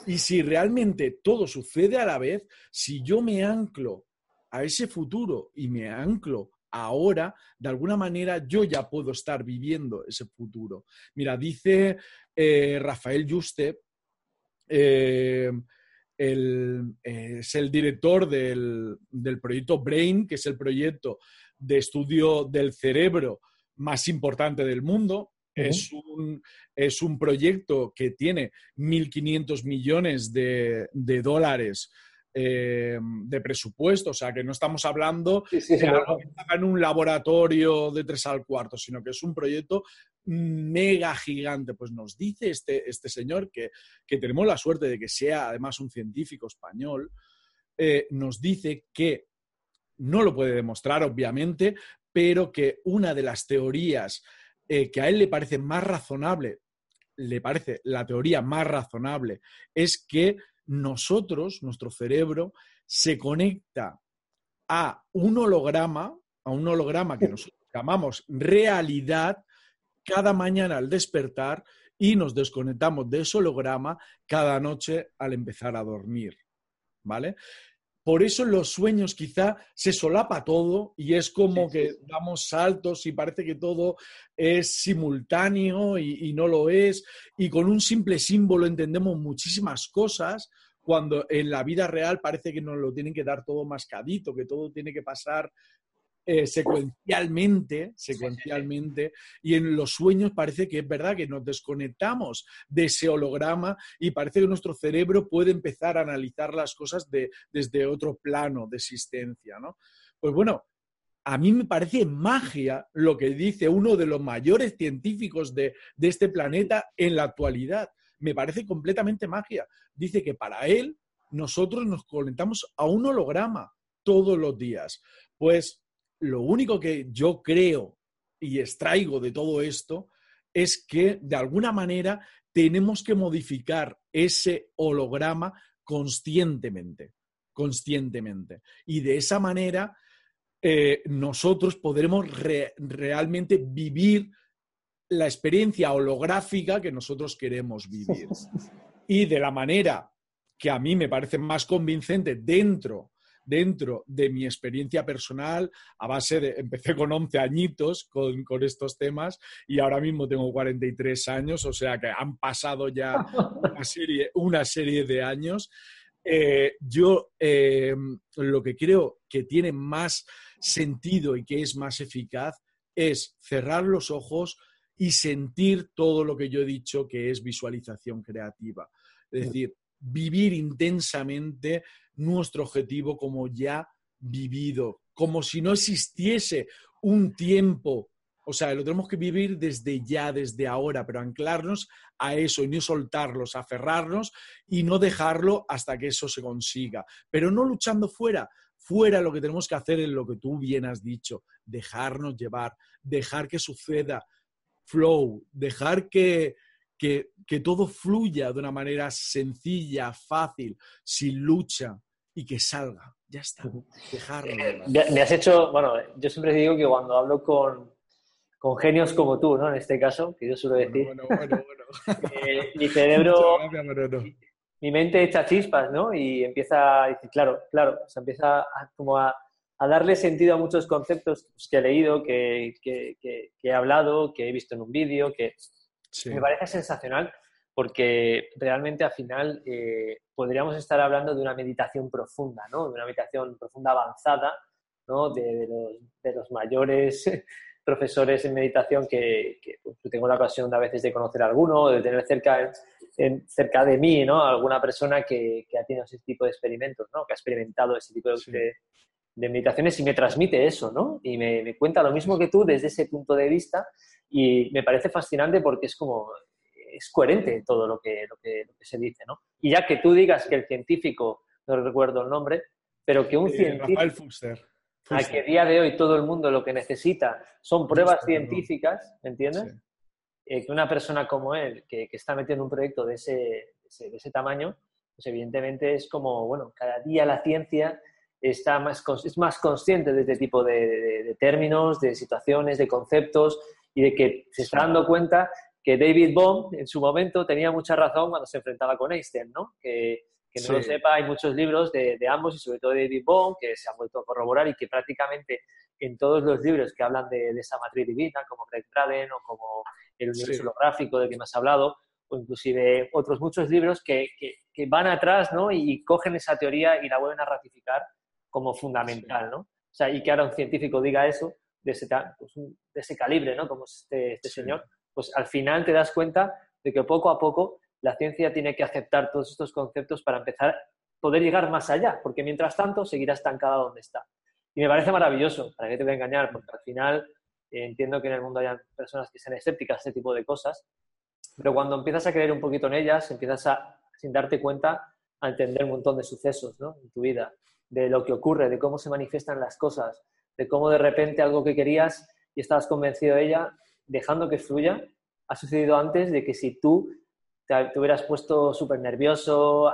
Y si realmente todo sucede a la vez, si yo me anclo a ese futuro y me anclo ahora, de alguna manera yo ya puedo estar viviendo ese futuro. Mira, dice eh, Rafael Juste, eh, es el director del, proyecto Brain, que es el proyecto de estudio del cerebro más importante del mundo. es, un, es, un, proyecto que tiene 1.500 millones de, de dólares eh, de presupuesto, o sea, que no estamos hablando en un laboratorio de tres al cuarto, sino que es un proyecto mega gigante. Pues nos dice este, este señor, que, tenemos la suerte de que sea además un científico español, eh, nos dice que no lo puede demostrar, obviamente, pero que una de las teorías eh, que a él le parece más razonable, le parece la teoría más razonable, es que nosotros, nuestro cerebro, se conecta a un holograma, a un holograma que nosotros llamamos realidad, cada mañana al despertar y nos desconectamos de ese holograma cada noche al empezar a dormir. ¿Vale? Por eso en los sueños quizá se solapa todo y es como que damos saltos y parece que todo es simultáneo y, no lo es. Y con un simple símbolo entendemos muchísimas cosas cuando en la vida real parece que nos lo tienen que dar todo mascadito, que todo tiene que pasar eh, secuencialmente, secuencialmente, y en los sueños parece que es verdad que nos desconectamos de ese holograma y parece que nuestro cerebro puede empezar a analizar las cosas desde otro plano de existencia, ¿no? Pues bueno, a mí me parece magia lo que dice uno de los mayores científicos de, de este planeta en la actualidad. Me parece completamente magia. Dice que para él nosotros nos conectamos a un holograma todos los días. Pues lo único que yo creo y extraigo de todo esto es que de alguna manera tenemos que modificar ese holograma conscientemente, conscientemente. Y de esa manera eh, nosotros podremos realmente vivir la experiencia holográfica que nosotros queremos vivir. Y de la manera que a mí me parece más convincente dentro dentro de mi experiencia personal, a base de, empecé con 11 añitos con, estos temas y ahora mismo tengo 43 años, o sea que han pasado ya una serie, una serie de años. Eh, yo eh, lo que creo que tiene más sentido y que es más eficaz es cerrar los ojos y sentir todo lo que yo he dicho que es visualización creativa. Es decir, vivir intensamente nuestro objetivo como ya vivido, como si no existiese un tiempo. O sea, lo tenemos que vivir desde ya, desde ahora, pero anclarnos a eso y no soltarlos, aferrarnos y no dejarlo hasta que eso se consiga. Pero no luchando fuera. Fuera lo que tenemos que hacer es lo que tú bien has dicho, dejarnos llevar, dejar que suceda, flow, dejar que, que, que todo fluya de una manera sencilla, fácil, sin lucha y que salga. Ya está. Dejarlo. Eh, me has hecho, bueno, yo siempre digo que cuando hablo con, con genios como tú, ¿no? En este caso, que yo suelo decir. Bueno, bueno, bueno. Eh, mi cerebro, mi, mente echa chispas, ¿no? Y empieza a decir, claro, claro, o sea, empieza a, como a, a, darle sentido a muchos conceptos que he leído, que, que, que, he hablado, que he visto en un vídeo, que me parece sensacional porque realmente al final eh, podríamos estar hablando de una meditación profunda, ¿no? De una meditación profunda avanzada, ¿no? De, los, mayores profesores en meditación que, pues, tengo la ocasión de a veces de conocer a alguno, de tener cerca, cerca de mí, ¿no? Alguna persona que, ha tenido ese tipo de experimentos, ¿no? Que ha experimentado ese tipo de, meditaciones y me transmite eso, ¿no? Y me, me cuenta lo mismo que tú desde ese punto de vista y me parece fascinante porque es como es coherente todo lo que, lo que, se dice, ¿no? Y ya que tú digas que el científico, no recuerdo el nombre, pero que un científico... Rafael A que día de hoy todo el mundo lo que necesita son pruebas científicas, ¿me entiendes? Eh, que una persona como él, que, está metiendo un proyecto de ese, de ese, tamaño, pues evidentemente es como, bueno, cada día la ciencia está más, es más consciente de este tipo de, de, términos, de situaciones, de conceptos y de que se está dando cuenta que David Bohm en su momento tenía mucha razón cuando se enfrentaba con Einstein, ¿no? Que, que no lo sepa, hay muchos libros de, de, ambos y sobre todo de David Bohm que se han vuelto a corroborar y que prácticamente en todos los libros que hablan de, esa matriz divina, como Greg Braden o como el universo holográfico del que me has hablado, o inclusive otros muchos libros que, que, van atrás ¿no? y cogen esa teoría y la vuelven a ratificar como fundamental, ¿no? O sea, y que ahora un científico diga eso de ese, pues, de ese calibre, ¿no? Como este, este señor, pues al final te das cuenta de que poco a poco la ciencia tiene que aceptar todos estos conceptos para empezar a poder llegar más allá, porque mientras tanto seguirá estancada donde está. Y me parece maravilloso, para qué te voy a engañar, porque al final eh, entiendo que en el mundo haya personas que sean escépticas a este tipo de cosas, pero cuando empiezas a creer un poquito en ellas, empiezas a, sin darte cuenta, a entender un montón de sucesos ¿no? en tu vida, de lo que ocurre, de cómo se manifiestan las cosas, de cómo de repente algo que querías y estabas convencido de ella, dejando que fluya, ha sucedido antes de que si tú te, hubieras puesto súper nervioso,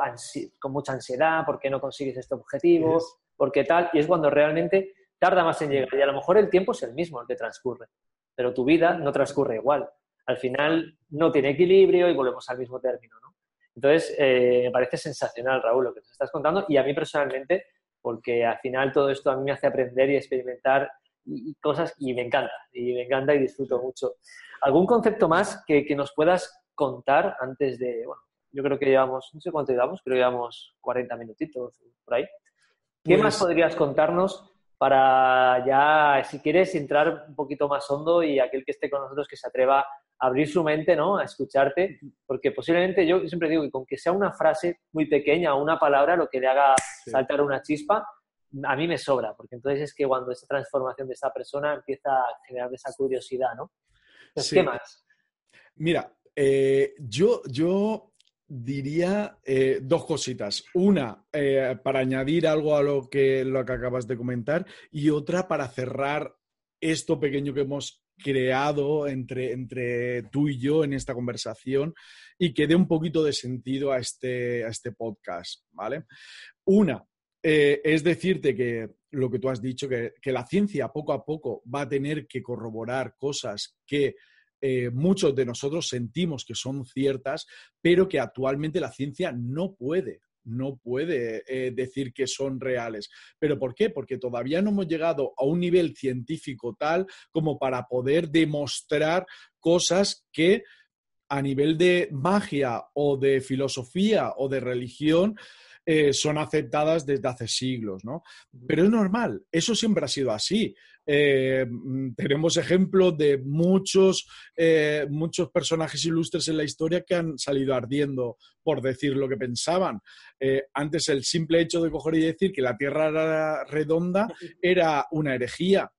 con mucha ansiedad, porque no consigues este objetivo, porque tal, y es cuando realmente tarda más en llegar. Y a lo mejor el tiempo es el mismo el que transcurre, pero tu vida no transcurre igual. Al final no tiene equilibrio y volvemos al mismo término, ¿no? Entonces, eh, me parece sensacional, Raúl, lo que te estás contando, y a mí personalmente, porque al final todo esto a mí me hace aprender y experimentar y, cosas y me encanta, y me encanta y disfruto mucho. ¿Algún concepto más que, que, nos puedas contar antes de, bueno, yo creo que llevamos, no sé cuánto llevamos, creo que llevamos 40 minutitos por ahí. ¿Qué más pues podrías contarnos para ya, si quieres, entrar un poquito más hondo y aquel que esté con nosotros que se atreva a abrir su mente, ¿no? A escucharte, porque posiblemente yo siempre digo que con que sea una frase muy pequeña o una palabra lo que le haga saltar una chispa, a mí me sobra, porque entonces es que cuando esa transformación de esa persona empieza a generar esa curiosidad, ¿no? ¿Qué más? Mira, eh, yo, yo diría eh, dos cositas. Una, eh, para añadir algo a lo que, lo que acabas de comentar, y otra para cerrar esto pequeño que hemos creado entre, entre tú y yo en esta conversación y que dé un poquito de sentido a este, a este podcast, ¿vale? Una, eh, es decirte que lo que tú has dicho, que, la ciencia poco a poco va a tener que corroborar cosas que eh, muchos de nosotros sentimos que son ciertas, pero que actualmente la ciencia no puede no puede eh, decir que son reales. ¿Pero por qué? Porque todavía no hemos llegado a un nivel científico tal como para poder demostrar cosas que a nivel de magia o de filosofía o de religión eh, son aceptadas desde hace siglos, ¿no? Pero es normal, eso siempre ha sido así. Eh, mm, tenemos ejemplos de muchos, eh, muchos personajes ilustres en la historia que han salido ardiendo por decir lo que pensaban. Eh, antes el simple hecho de coger y decir que la Tierra era redonda era una herejía.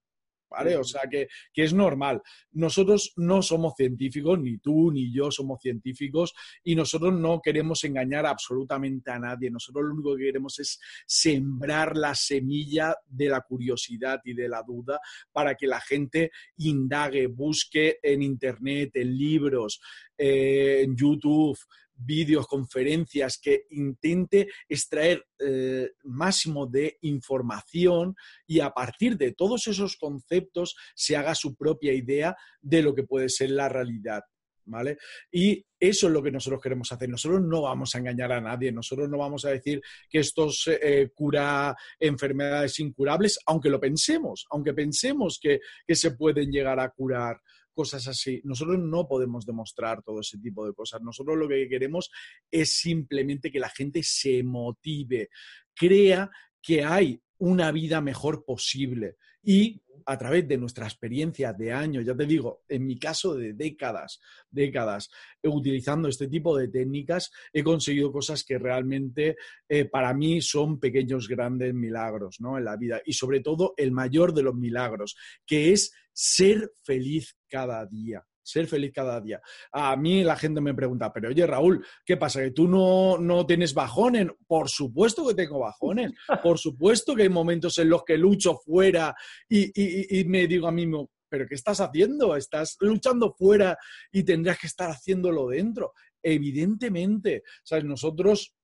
O sea, que, es normal. Nosotros no somos científicos, ni tú ni yo somos científicos, y nosotros no queremos engañar absolutamente a nadie. Nosotros lo único que queremos es sembrar la semilla de la curiosidad y de la duda para que la gente indague, busque en Internet, en libros, eh, en YouTube, vídeos, conferencias, que intente extraer eh, máximo de información y a partir de todos esos conceptos se haga su propia idea de lo que puede ser la realidad. ¿Vale? Y eso es lo que nosotros queremos hacer. Nosotros no vamos a engañar a nadie, nosotros no vamos a decir que esto eh, cura enfermedades incurables, aunque lo pensemos, aunque pensemos que, que se pueden llegar a curar cosas así. Nosotros no podemos demostrar todo ese tipo de cosas. Nosotros lo que queremos es simplemente que la gente se motive, crea que hay una vida mejor posible y a través de nuestra experiencia de años, ya te digo, en mi caso de décadas, décadas, utilizando este tipo de técnicas, he conseguido cosas que realmente eh, para mí son pequeños, grandes milagros ¿no? en la vida. Y sobre todo el mayor de los milagros, que es ser feliz cada día ser feliz cada día. A mí la gente me pregunta, pero oye Raúl, ¿qué pasa? ¿Que tú no, no tienes bajones? Por supuesto que tengo bajones, por supuesto que hay momentos en los que lucho fuera y, y me digo a mí mismo, pero ¿qué estás haciendo? Estás luchando fuera y tendrías que estar haciéndolo dentro. Evidentemente, ¿sabes? Nosotros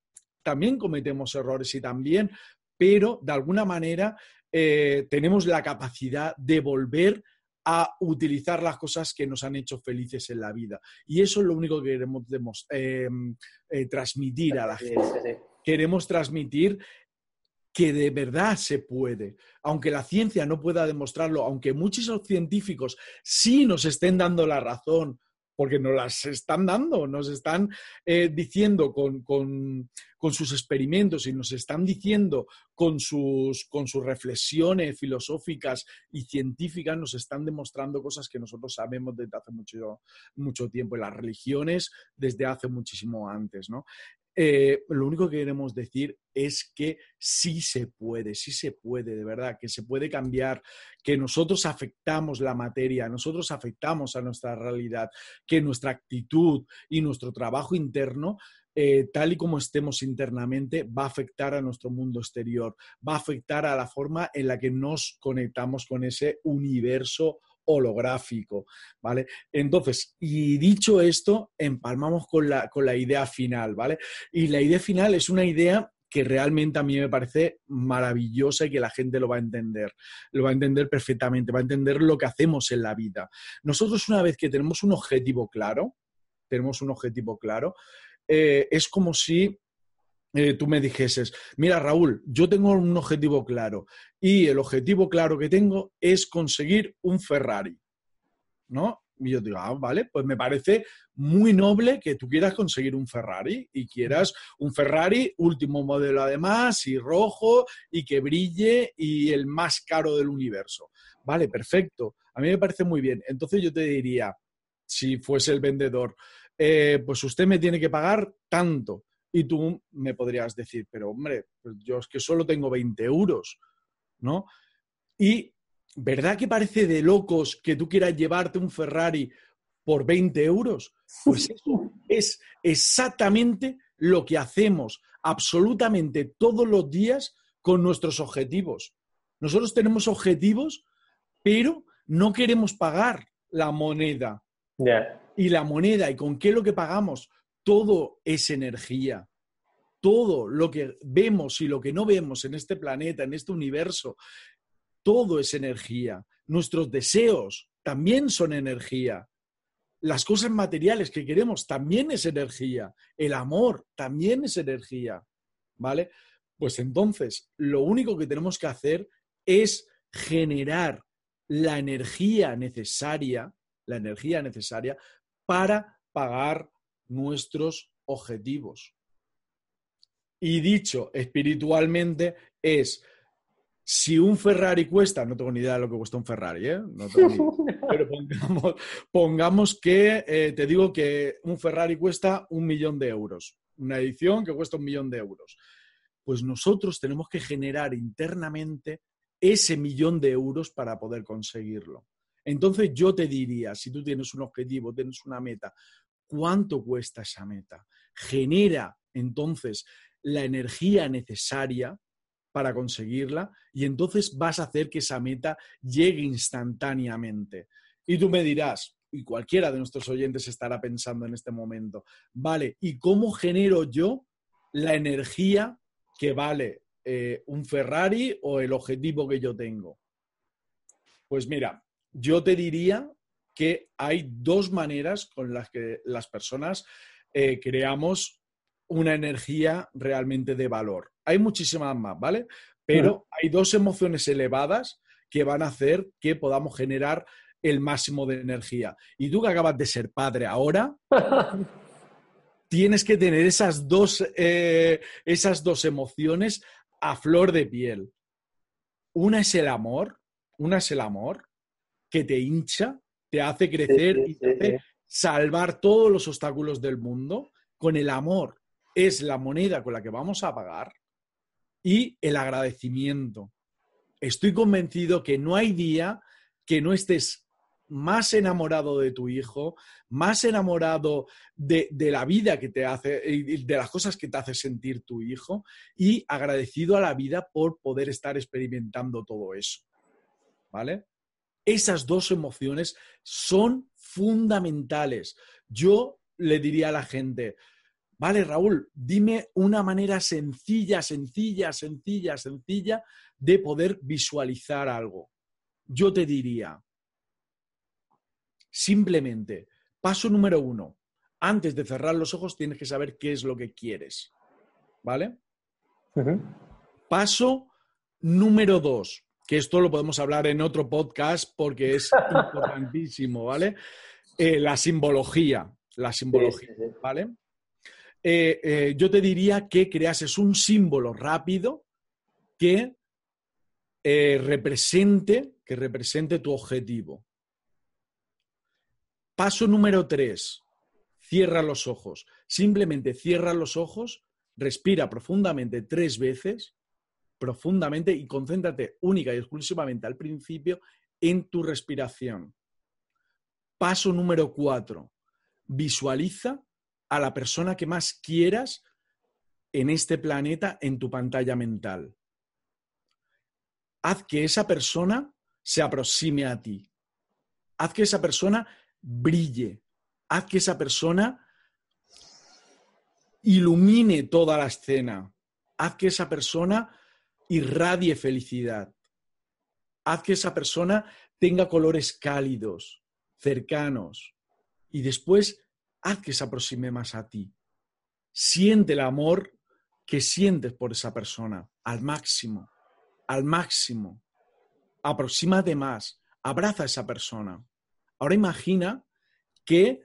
también cometemos errores y también, pero de alguna manera eh, tenemos la capacidad de volver a utilizar las cosas que nos han hecho felices en la vida. Y eso es lo único que queremos eh, eh, transmitir a la gente. Queremos transmitir que de verdad se puede, aunque la ciencia no pueda demostrarlo, aunque muchos científicos sí nos estén dando la razón porque nos las están dando, nos están eh, diciendo con, sus experimentos y nos están diciendo con sus, con sus reflexiones filosóficas y científicas, nos están demostrando cosas que nosotros sabemos desde hace mucho, mucho tiempo, en las religiones desde hace muchísimo antes. ¿no? Eh, lo único que queremos decir es que sí se puede, sí se puede, de verdad, que se puede cambiar, que nosotros afectamos la materia, nosotros afectamos a nuestra realidad, que nuestra actitud y nuestro trabajo interno eh, tal y como estemos internamente, va a afectar a nuestro mundo exterior, va a afectar a la forma en la que nos conectamos con ese universo holográfico, ¿vale? Entonces, y dicho esto, empalmamos con la, con la idea final, ¿vale? Y la idea final es una idea que realmente a mí me parece maravillosa y que la gente lo va a entender, lo va a entender perfectamente, va a entender lo que hacemos en la vida. Nosotros una vez que tenemos un objetivo claro, tenemos un objetivo claro, eh, es como si eh, tú me dijeses, mira Raúl, yo tengo un objetivo claro y el objetivo claro que tengo es conseguir un Ferrari, ¿no? Y yo digo, ah, vale, pues me parece muy noble que tú quieras conseguir un Ferrari y quieras un Ferrari último modelo además y rojo y que brille y el más caro del universo. Vale, perfecto. A mí me parece muy bien. Entonces yo te diría, si fuese el vendedor, eh, pues usted me tiene que pagar tanto. Y tú me podrías decir, pero hombre, pues yo es que solo tengo 20 euros, ¿no? Y ¿verdad que parece de locos que tú quieras llevarte un Ferrari por 20 euros? Pues eso es exactamente lo que hacemos absolutamente todos los días con nuestros objetivos. Nosotros tenemos objetivos, pero no queremos pagar la moneda. Y la moneda, ¿y con qué es lo que pagamos? Todo es energía. Todo lo que vemos y lo que no vemos en este planeta, en este universo, todo es energía. Nuestros deseos también son energía. Las cosas materiales que queremos también es energía. El amor también es energía. ¿Vale? Pues entonces, lo único que tenemos que hacer es generar la energía necesaria, la energía necesaria para pagar nuestros objetivos. Y dicho espiritualmente es si un Ferrari cuesta, no tengo ni idea de lo que cuesta un Ferrari, ¿eh? No tengo ni idea. Pero pongamos, que, eh, te digo que un Ferrari cuesta un millón de euros, una edición que cuesta un millón de euros. Pues nosotros tenemos que generar internamente ese millón de euros para poder conseguirlo. Entonces yo te diría, si tú tienes un objetivo, tienes una meta, ¿cuánto cuesta esa meta? Genera entonces la energía necesaria para conseguirla y entonces vas a hacer que esa meta llegue instantáneamente. Y tú me dirás, y cualquiera de nuestros oyentes estará pensando en este momento, vale, ¿y cómo genero yo la energía que vale eh, un Ferrari o el objetivo que yo tengo? Pues mira, yo te diría que hay dos maneras con las que las personas eh, creamos una energía realmente de valor. Hay muchísimas más, ¿vale? Pero hay dos emociones elevadas que van a hacer que podamos generar el máximo de energía. Y tú que acabas de ser padre ahora, tienes que tener esas dos, eh, esas dos emociones a flor de piel. Una es el amor, una es el amor que te hincha, te hace crecer y te hace salvar todos los obstáculos del mundo con el amor es la moneda con la que vamos a pagar y el agradecimiento. Estoy convencido que no hay día que no estés más enamorado de tu hijo, más enamorado de, la vida que te hace, de las cosas que te hace sentir tu hijo y agradecido a la vida por poder estar experimentando todo eso. ¿Vale? Esas dos emociones son fundamentales. Yo le diría a la gente, Vale, Raúl, dime una manera sencilla, sencilla, sencilla, sencilla de poder visualizar algo. Yo te diría, simplemente, paso número uno, antes de cerrar los ojos tienes que saber qué es lo que quieres. ¿Vale? Paso número dos, que esto lo podemos hablar en otro podcast porque es importantísimo, ¿vale? Eh, la simbología, la simbología, ¿vale? Eh, eh, yo te diría que creases un símbolo rápido que represente, que represente tu objetivo. Paso número tres, cierra los ojos. Simplemente cierra los ojos, respira profundamente tres veces, profundamente y concéntrate única y exclusivamente al principio en tu respiración. Paso número cuatro, visualiza a la persona que más quieras en este planeta en tu pantalla mental. Haz que esa persona se aproxime a ti. Haz que esa persona brille. Haz que esa persona ilumine toda la escena. Haz que esa persona irradie felicidad. Haz que esa persona tenga colores cálidos, cercanos. Y después haz que se aproxime más a ti. Siente el amor que sientes por esa persona al máximo, al máximo. Aproxímate más, abraza a esa persona. Ahora imagina que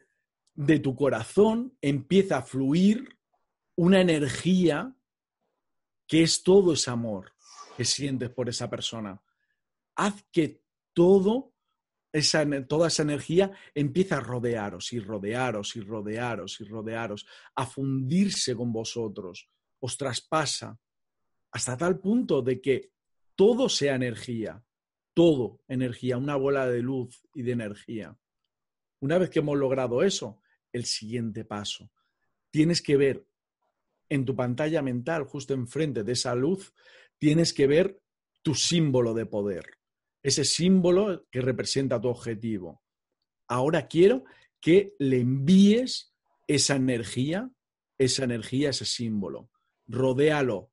de tu corazón empieza a fluir una energía que es todo ese amor que sientes por esa persona. Haz que todo toda esa energía empieza a rodearos y rodearos y rodearos y rodearos, a fundirse con vosotros, os traspasa hasta tal punto de que todo sea energía, todo energía, una bola de luz y de energía. Una vez que hemos logrado eso, el siguiente paso. Tienes que ver en tu pantalla mental, justo enfrente de esa luz, tienes que ver tu símbolo de poder ese símbolo que representa tu objetivo. Ahora quiero que le envíes esa energía, esa energía, ese símbolo. Rodéalo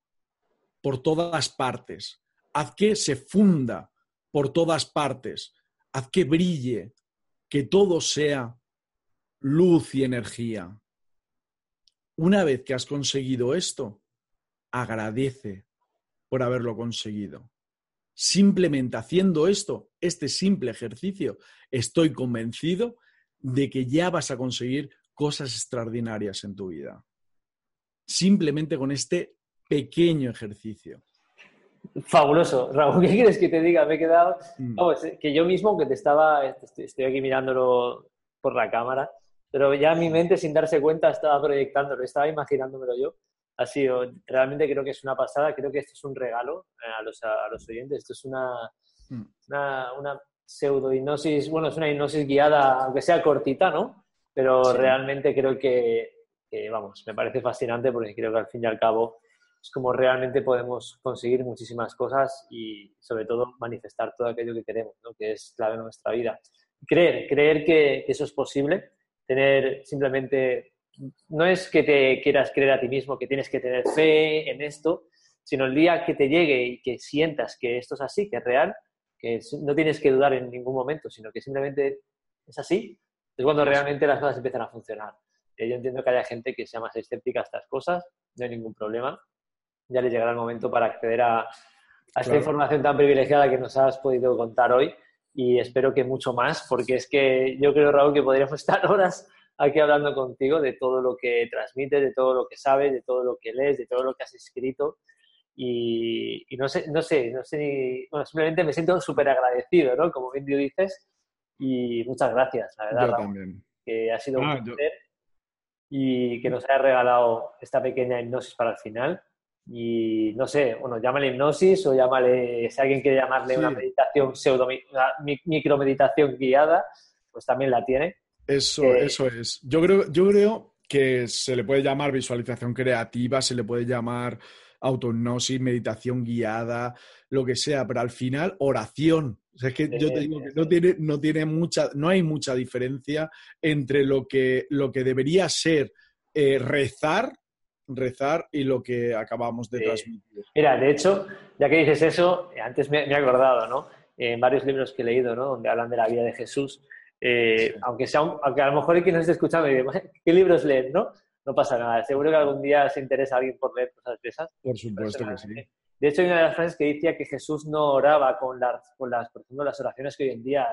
por todas partes. Haz que se funda por todas partes. Haz que brille, que todo sea luz y energía. Una vez que has conseguido esto, agradece por haberlo conseguido. Simplemente haciendo esto, este simple ejercicio, estoy convencido de que ya vas a conseguir cosas extraordinarias en tu vida. Simplemente con este pequeño ejercicio. Fabuloso. Raúl, ¿qué quieres que te diga? Me he quedado... Mm. que yo mismo, que te estaba... Estoy aquí mirándolo por la cámara, pero ya mi mente, sin darse cuenta, estaba proyectándolo, estaba imaginándomelo yo. Ha sido... Realmente creo que es una pasada. Creo que esto es un regalo eh, a los, a los oyentes. Esto es una, mm. una, una pseudo-hipnosis... Bueno, es una hipnosis guiada, aunque sea cortita, ¿no? Pero realmente creo que, que, vamos, me parece fascinante porque creo que al fin y al cabo es como realmente podemos conseguir muchísimas cosas y sobre todo manifestar todo aquello que queremos, ¿no? que es clave en nuestra vida. Creer, creer que, eso es posible, tener simplemente, no es que te quieras creer a ti mismo, que tienes que tener fe en esto, sino el día que te llegue y que sientas que esto es así, que es real, que no tienes que dudar en ningún momento, sino que simplemente es así, es cuando realmente las cosas empiezan a funcionar. Eh, yo entiendo que haya gente que sea más escéptica a estas cosas, no hay ningún problema, ya le llegará el momento para acceder a, esta información tan privilegiada que nos has podido contar hoy y espero que mucho más, porque es que yo creo, Raúl, que podríamos estar horas aquí hablando contigo de todo lo que transmites, de todo lo que sabes, de todo lo que lees, de todo lo que has escrito. Y, no sé, no sé, no sé ni, bueno, simplemente me siento súper agradecido, ¿no? Como bien dices, y muchas gracias, la verdad, Raúl, que ha sido un ah, placer y que nos haya regalado esta pequeña hipnosis para el final. Y no sé, bueno, llámale hipnosis o llámale, si alguien quiere llamarle una meditación pseudo, una micromeditación guiada, pues también la tiene. Eso, eh, eso es. Yo creo, yo creo que se le puede llamar visualización creativa, se le puede llamar autohipnosis, meditación guiada, lo que sea, pero al final oración. es que yo te digo que no tiene, no tiene mucha, no hay mucha diferencia entre lo que, lo que debería ser eh, rezar rezar y lo que acabamos de transmitir. Mira, de hecho, ya que dices eso, antes me, he acordado, ¿no? En varios libros que he leído, ¿no? Donde hablan de la vida de Jesús, eh, aunque, sea aunque a lo mejor quien nos esté escuchando y dice, ¿qué libros leen, no? No pasa nada. Seguro que algún día se interesa a alguien por leer cosas de esas. Por supuesto que sí. De hecho, hay una de las frases que decía que Jesús no oraba con las, con las, por ejemplo, las oraciones que hoy en día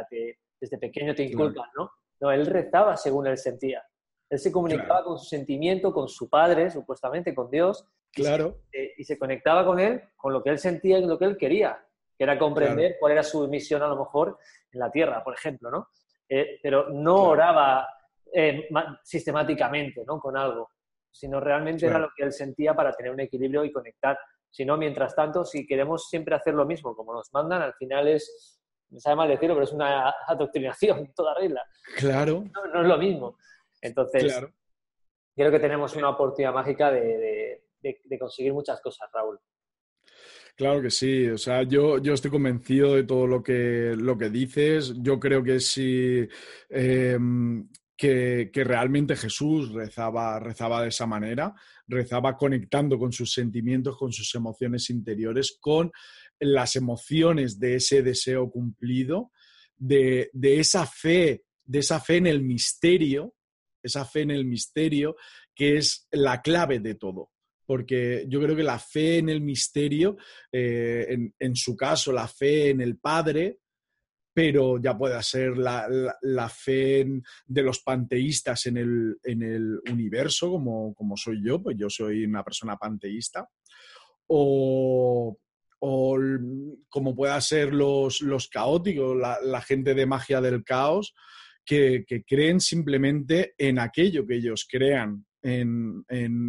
desde pequeño te inculcan, ¿no? No, él rezaba según él sentía. Él se comunicaba con su sentimiento, con su padre, supuestamente, con Dios. Claro. Eh, y se, conectaba con él, con lo que él sentía y lo que él quería, que era comprender cuál era su misión a lo mejor en la tierra, por ejemplo, ¿no? Eh, pero no oraba eh, sistemáticamente, ¿no? Con algo, sino realmente era lo que él sentía para tener un equilibrio y conectar. Si no, mientras tanto, si queremos siempre hacer lo mismo, como nos mandan, al final es, me sabe mal decirlo, pero es una adoctrinación toda regla. Claro. no es lo mismo. Entonces, creo que tenemos una oportunidad mágica de, conseguir muchas cosas, Raúl. Claro que sí, o sea, yo, yo estoy convencido de todo lo que, lo que dices. Yo creo que sí, em, que, que, realmente Jesús rezaba, rezaba de esa manera, rezaba conectando con sus sentimientos, con sus emociones interiores, con las emociones de ese deseo cumplido, de, de esa fe, de esa fe en el misterio, esa fe en el misterio, que es la clave de todo. Porque yo creo que la fe en el misterio, eh, en, su caso, la fe en el Padre, pero ya puede ser la, fe de los panteístas en el, universo, como, soy yo, pues yo soy una persona panteísta, o, como pueda ser los caóticos, la, gente de magia del caos, que, creen simplemente en aquello que ellos crean, en,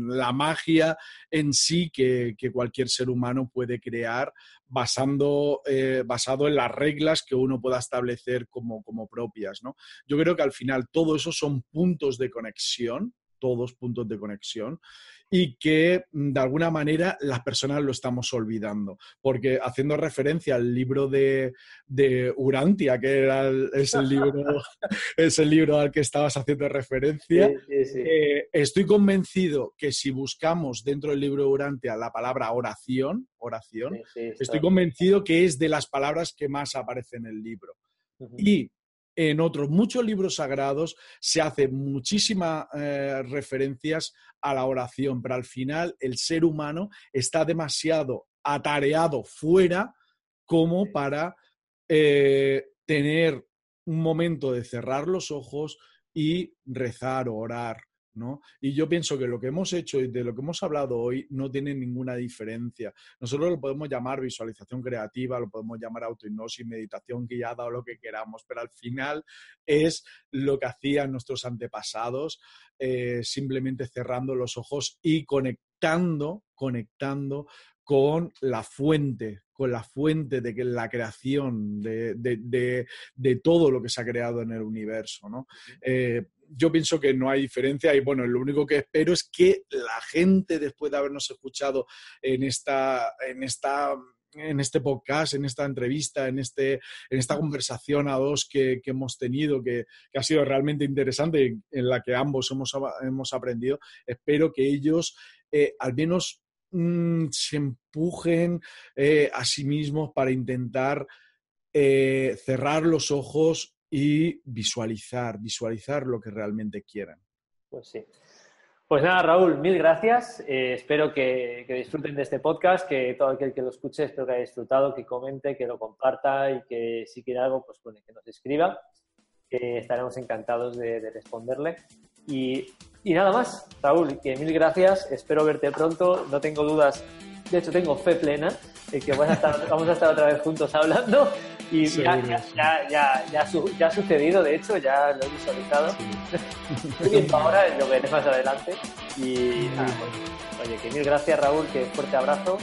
la magia en sí que, cualquier ser humano puede crear basando, eh, basado en las reglas que uno pueda establecer como, como propias. ¿no? Yo creo que al final todo eso son puntos de conexión, todos puntos de conexión, y que mm, de alguna manera las personas lo estamos olvidando. Porque haciendo referencia al libro de, Urantia, que era es, el libro, es el libro al que estabas haciendo referencia, eh, estoy convencido que si buscamos dentro del libro de Urantia la palabra oración, oración, estoy convencido que es de las palabras que más aparecen en el libro. Y en otros muchos libros sagrados se hace muchísimas eh, referencias a la oración, pero al final el ser humano está demasiado atareado fuera como para eh, tener un momento de cerrar los ojos y rezar o orar ¿no? Y yo pienso que lo que hemos hecho y de lo que hemos hablado hoy no tiene ninguna diferencia. Nosotros lo podemos llamar visualización creativa, lo podemos llamar autohipnosis, meditación guiada o lo que queramos, pero al final es lo que hacían nuestros antepasados, eh, simplemente cerrando los ojos y conectando, conectando con la fuente, con la fuente de que la creación de, de, todo lo que se ha creado en el universo. ¿no? Eh, yo pienso que no hay diferencia y bueno, lo único que espero es que la gente, después de habernos escuchado en esta, en esta en este podcast, en esta entrevista, en, este, en esta conversación a dos que, hemos tenido, que, ha sido realmente interesante, en la que ambos hemos, hemos aprendido. Espero que ellos eh, al menos mm, se empujen eh, a sí mismos para intentar eh, cerrar los ojos y visualizar, visualizar lo que realmente quieran. Pues sí. Pues nada, Raúl, mil gracias. Eh, espero que, disfruten de este podcast, que todo aquel que lo escuche, espero que haya disfrutado, que comente, que lo comparta y que si quiere algo, pues bueno, que nos escriba. estaremos encantados de, responderle. Y, nada más, Raúl, que mil gracias. Espero verte pronto. No tengo dudas, de hecho tengo fe plena de que vamos a estar otra vez juntos hablando y ya, ya, ya, ya, ha sucedido, de hecho, ya lo he visualizado. Viendo ahora, lo veré más adelante. Y pues, oye, que mil gracias Raúl, que fuerte abrazo.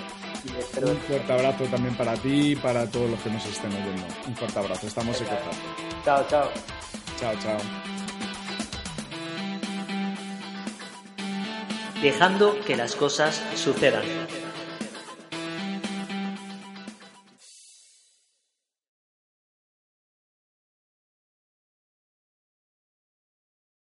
Y espero... Un fuerte abrazo también para ti y para todos los que nos estén oyendo. Un fuerte abrazo, estamos en contacto. Chao, chao. Chao, chao. Dejando que las cosas sucedan.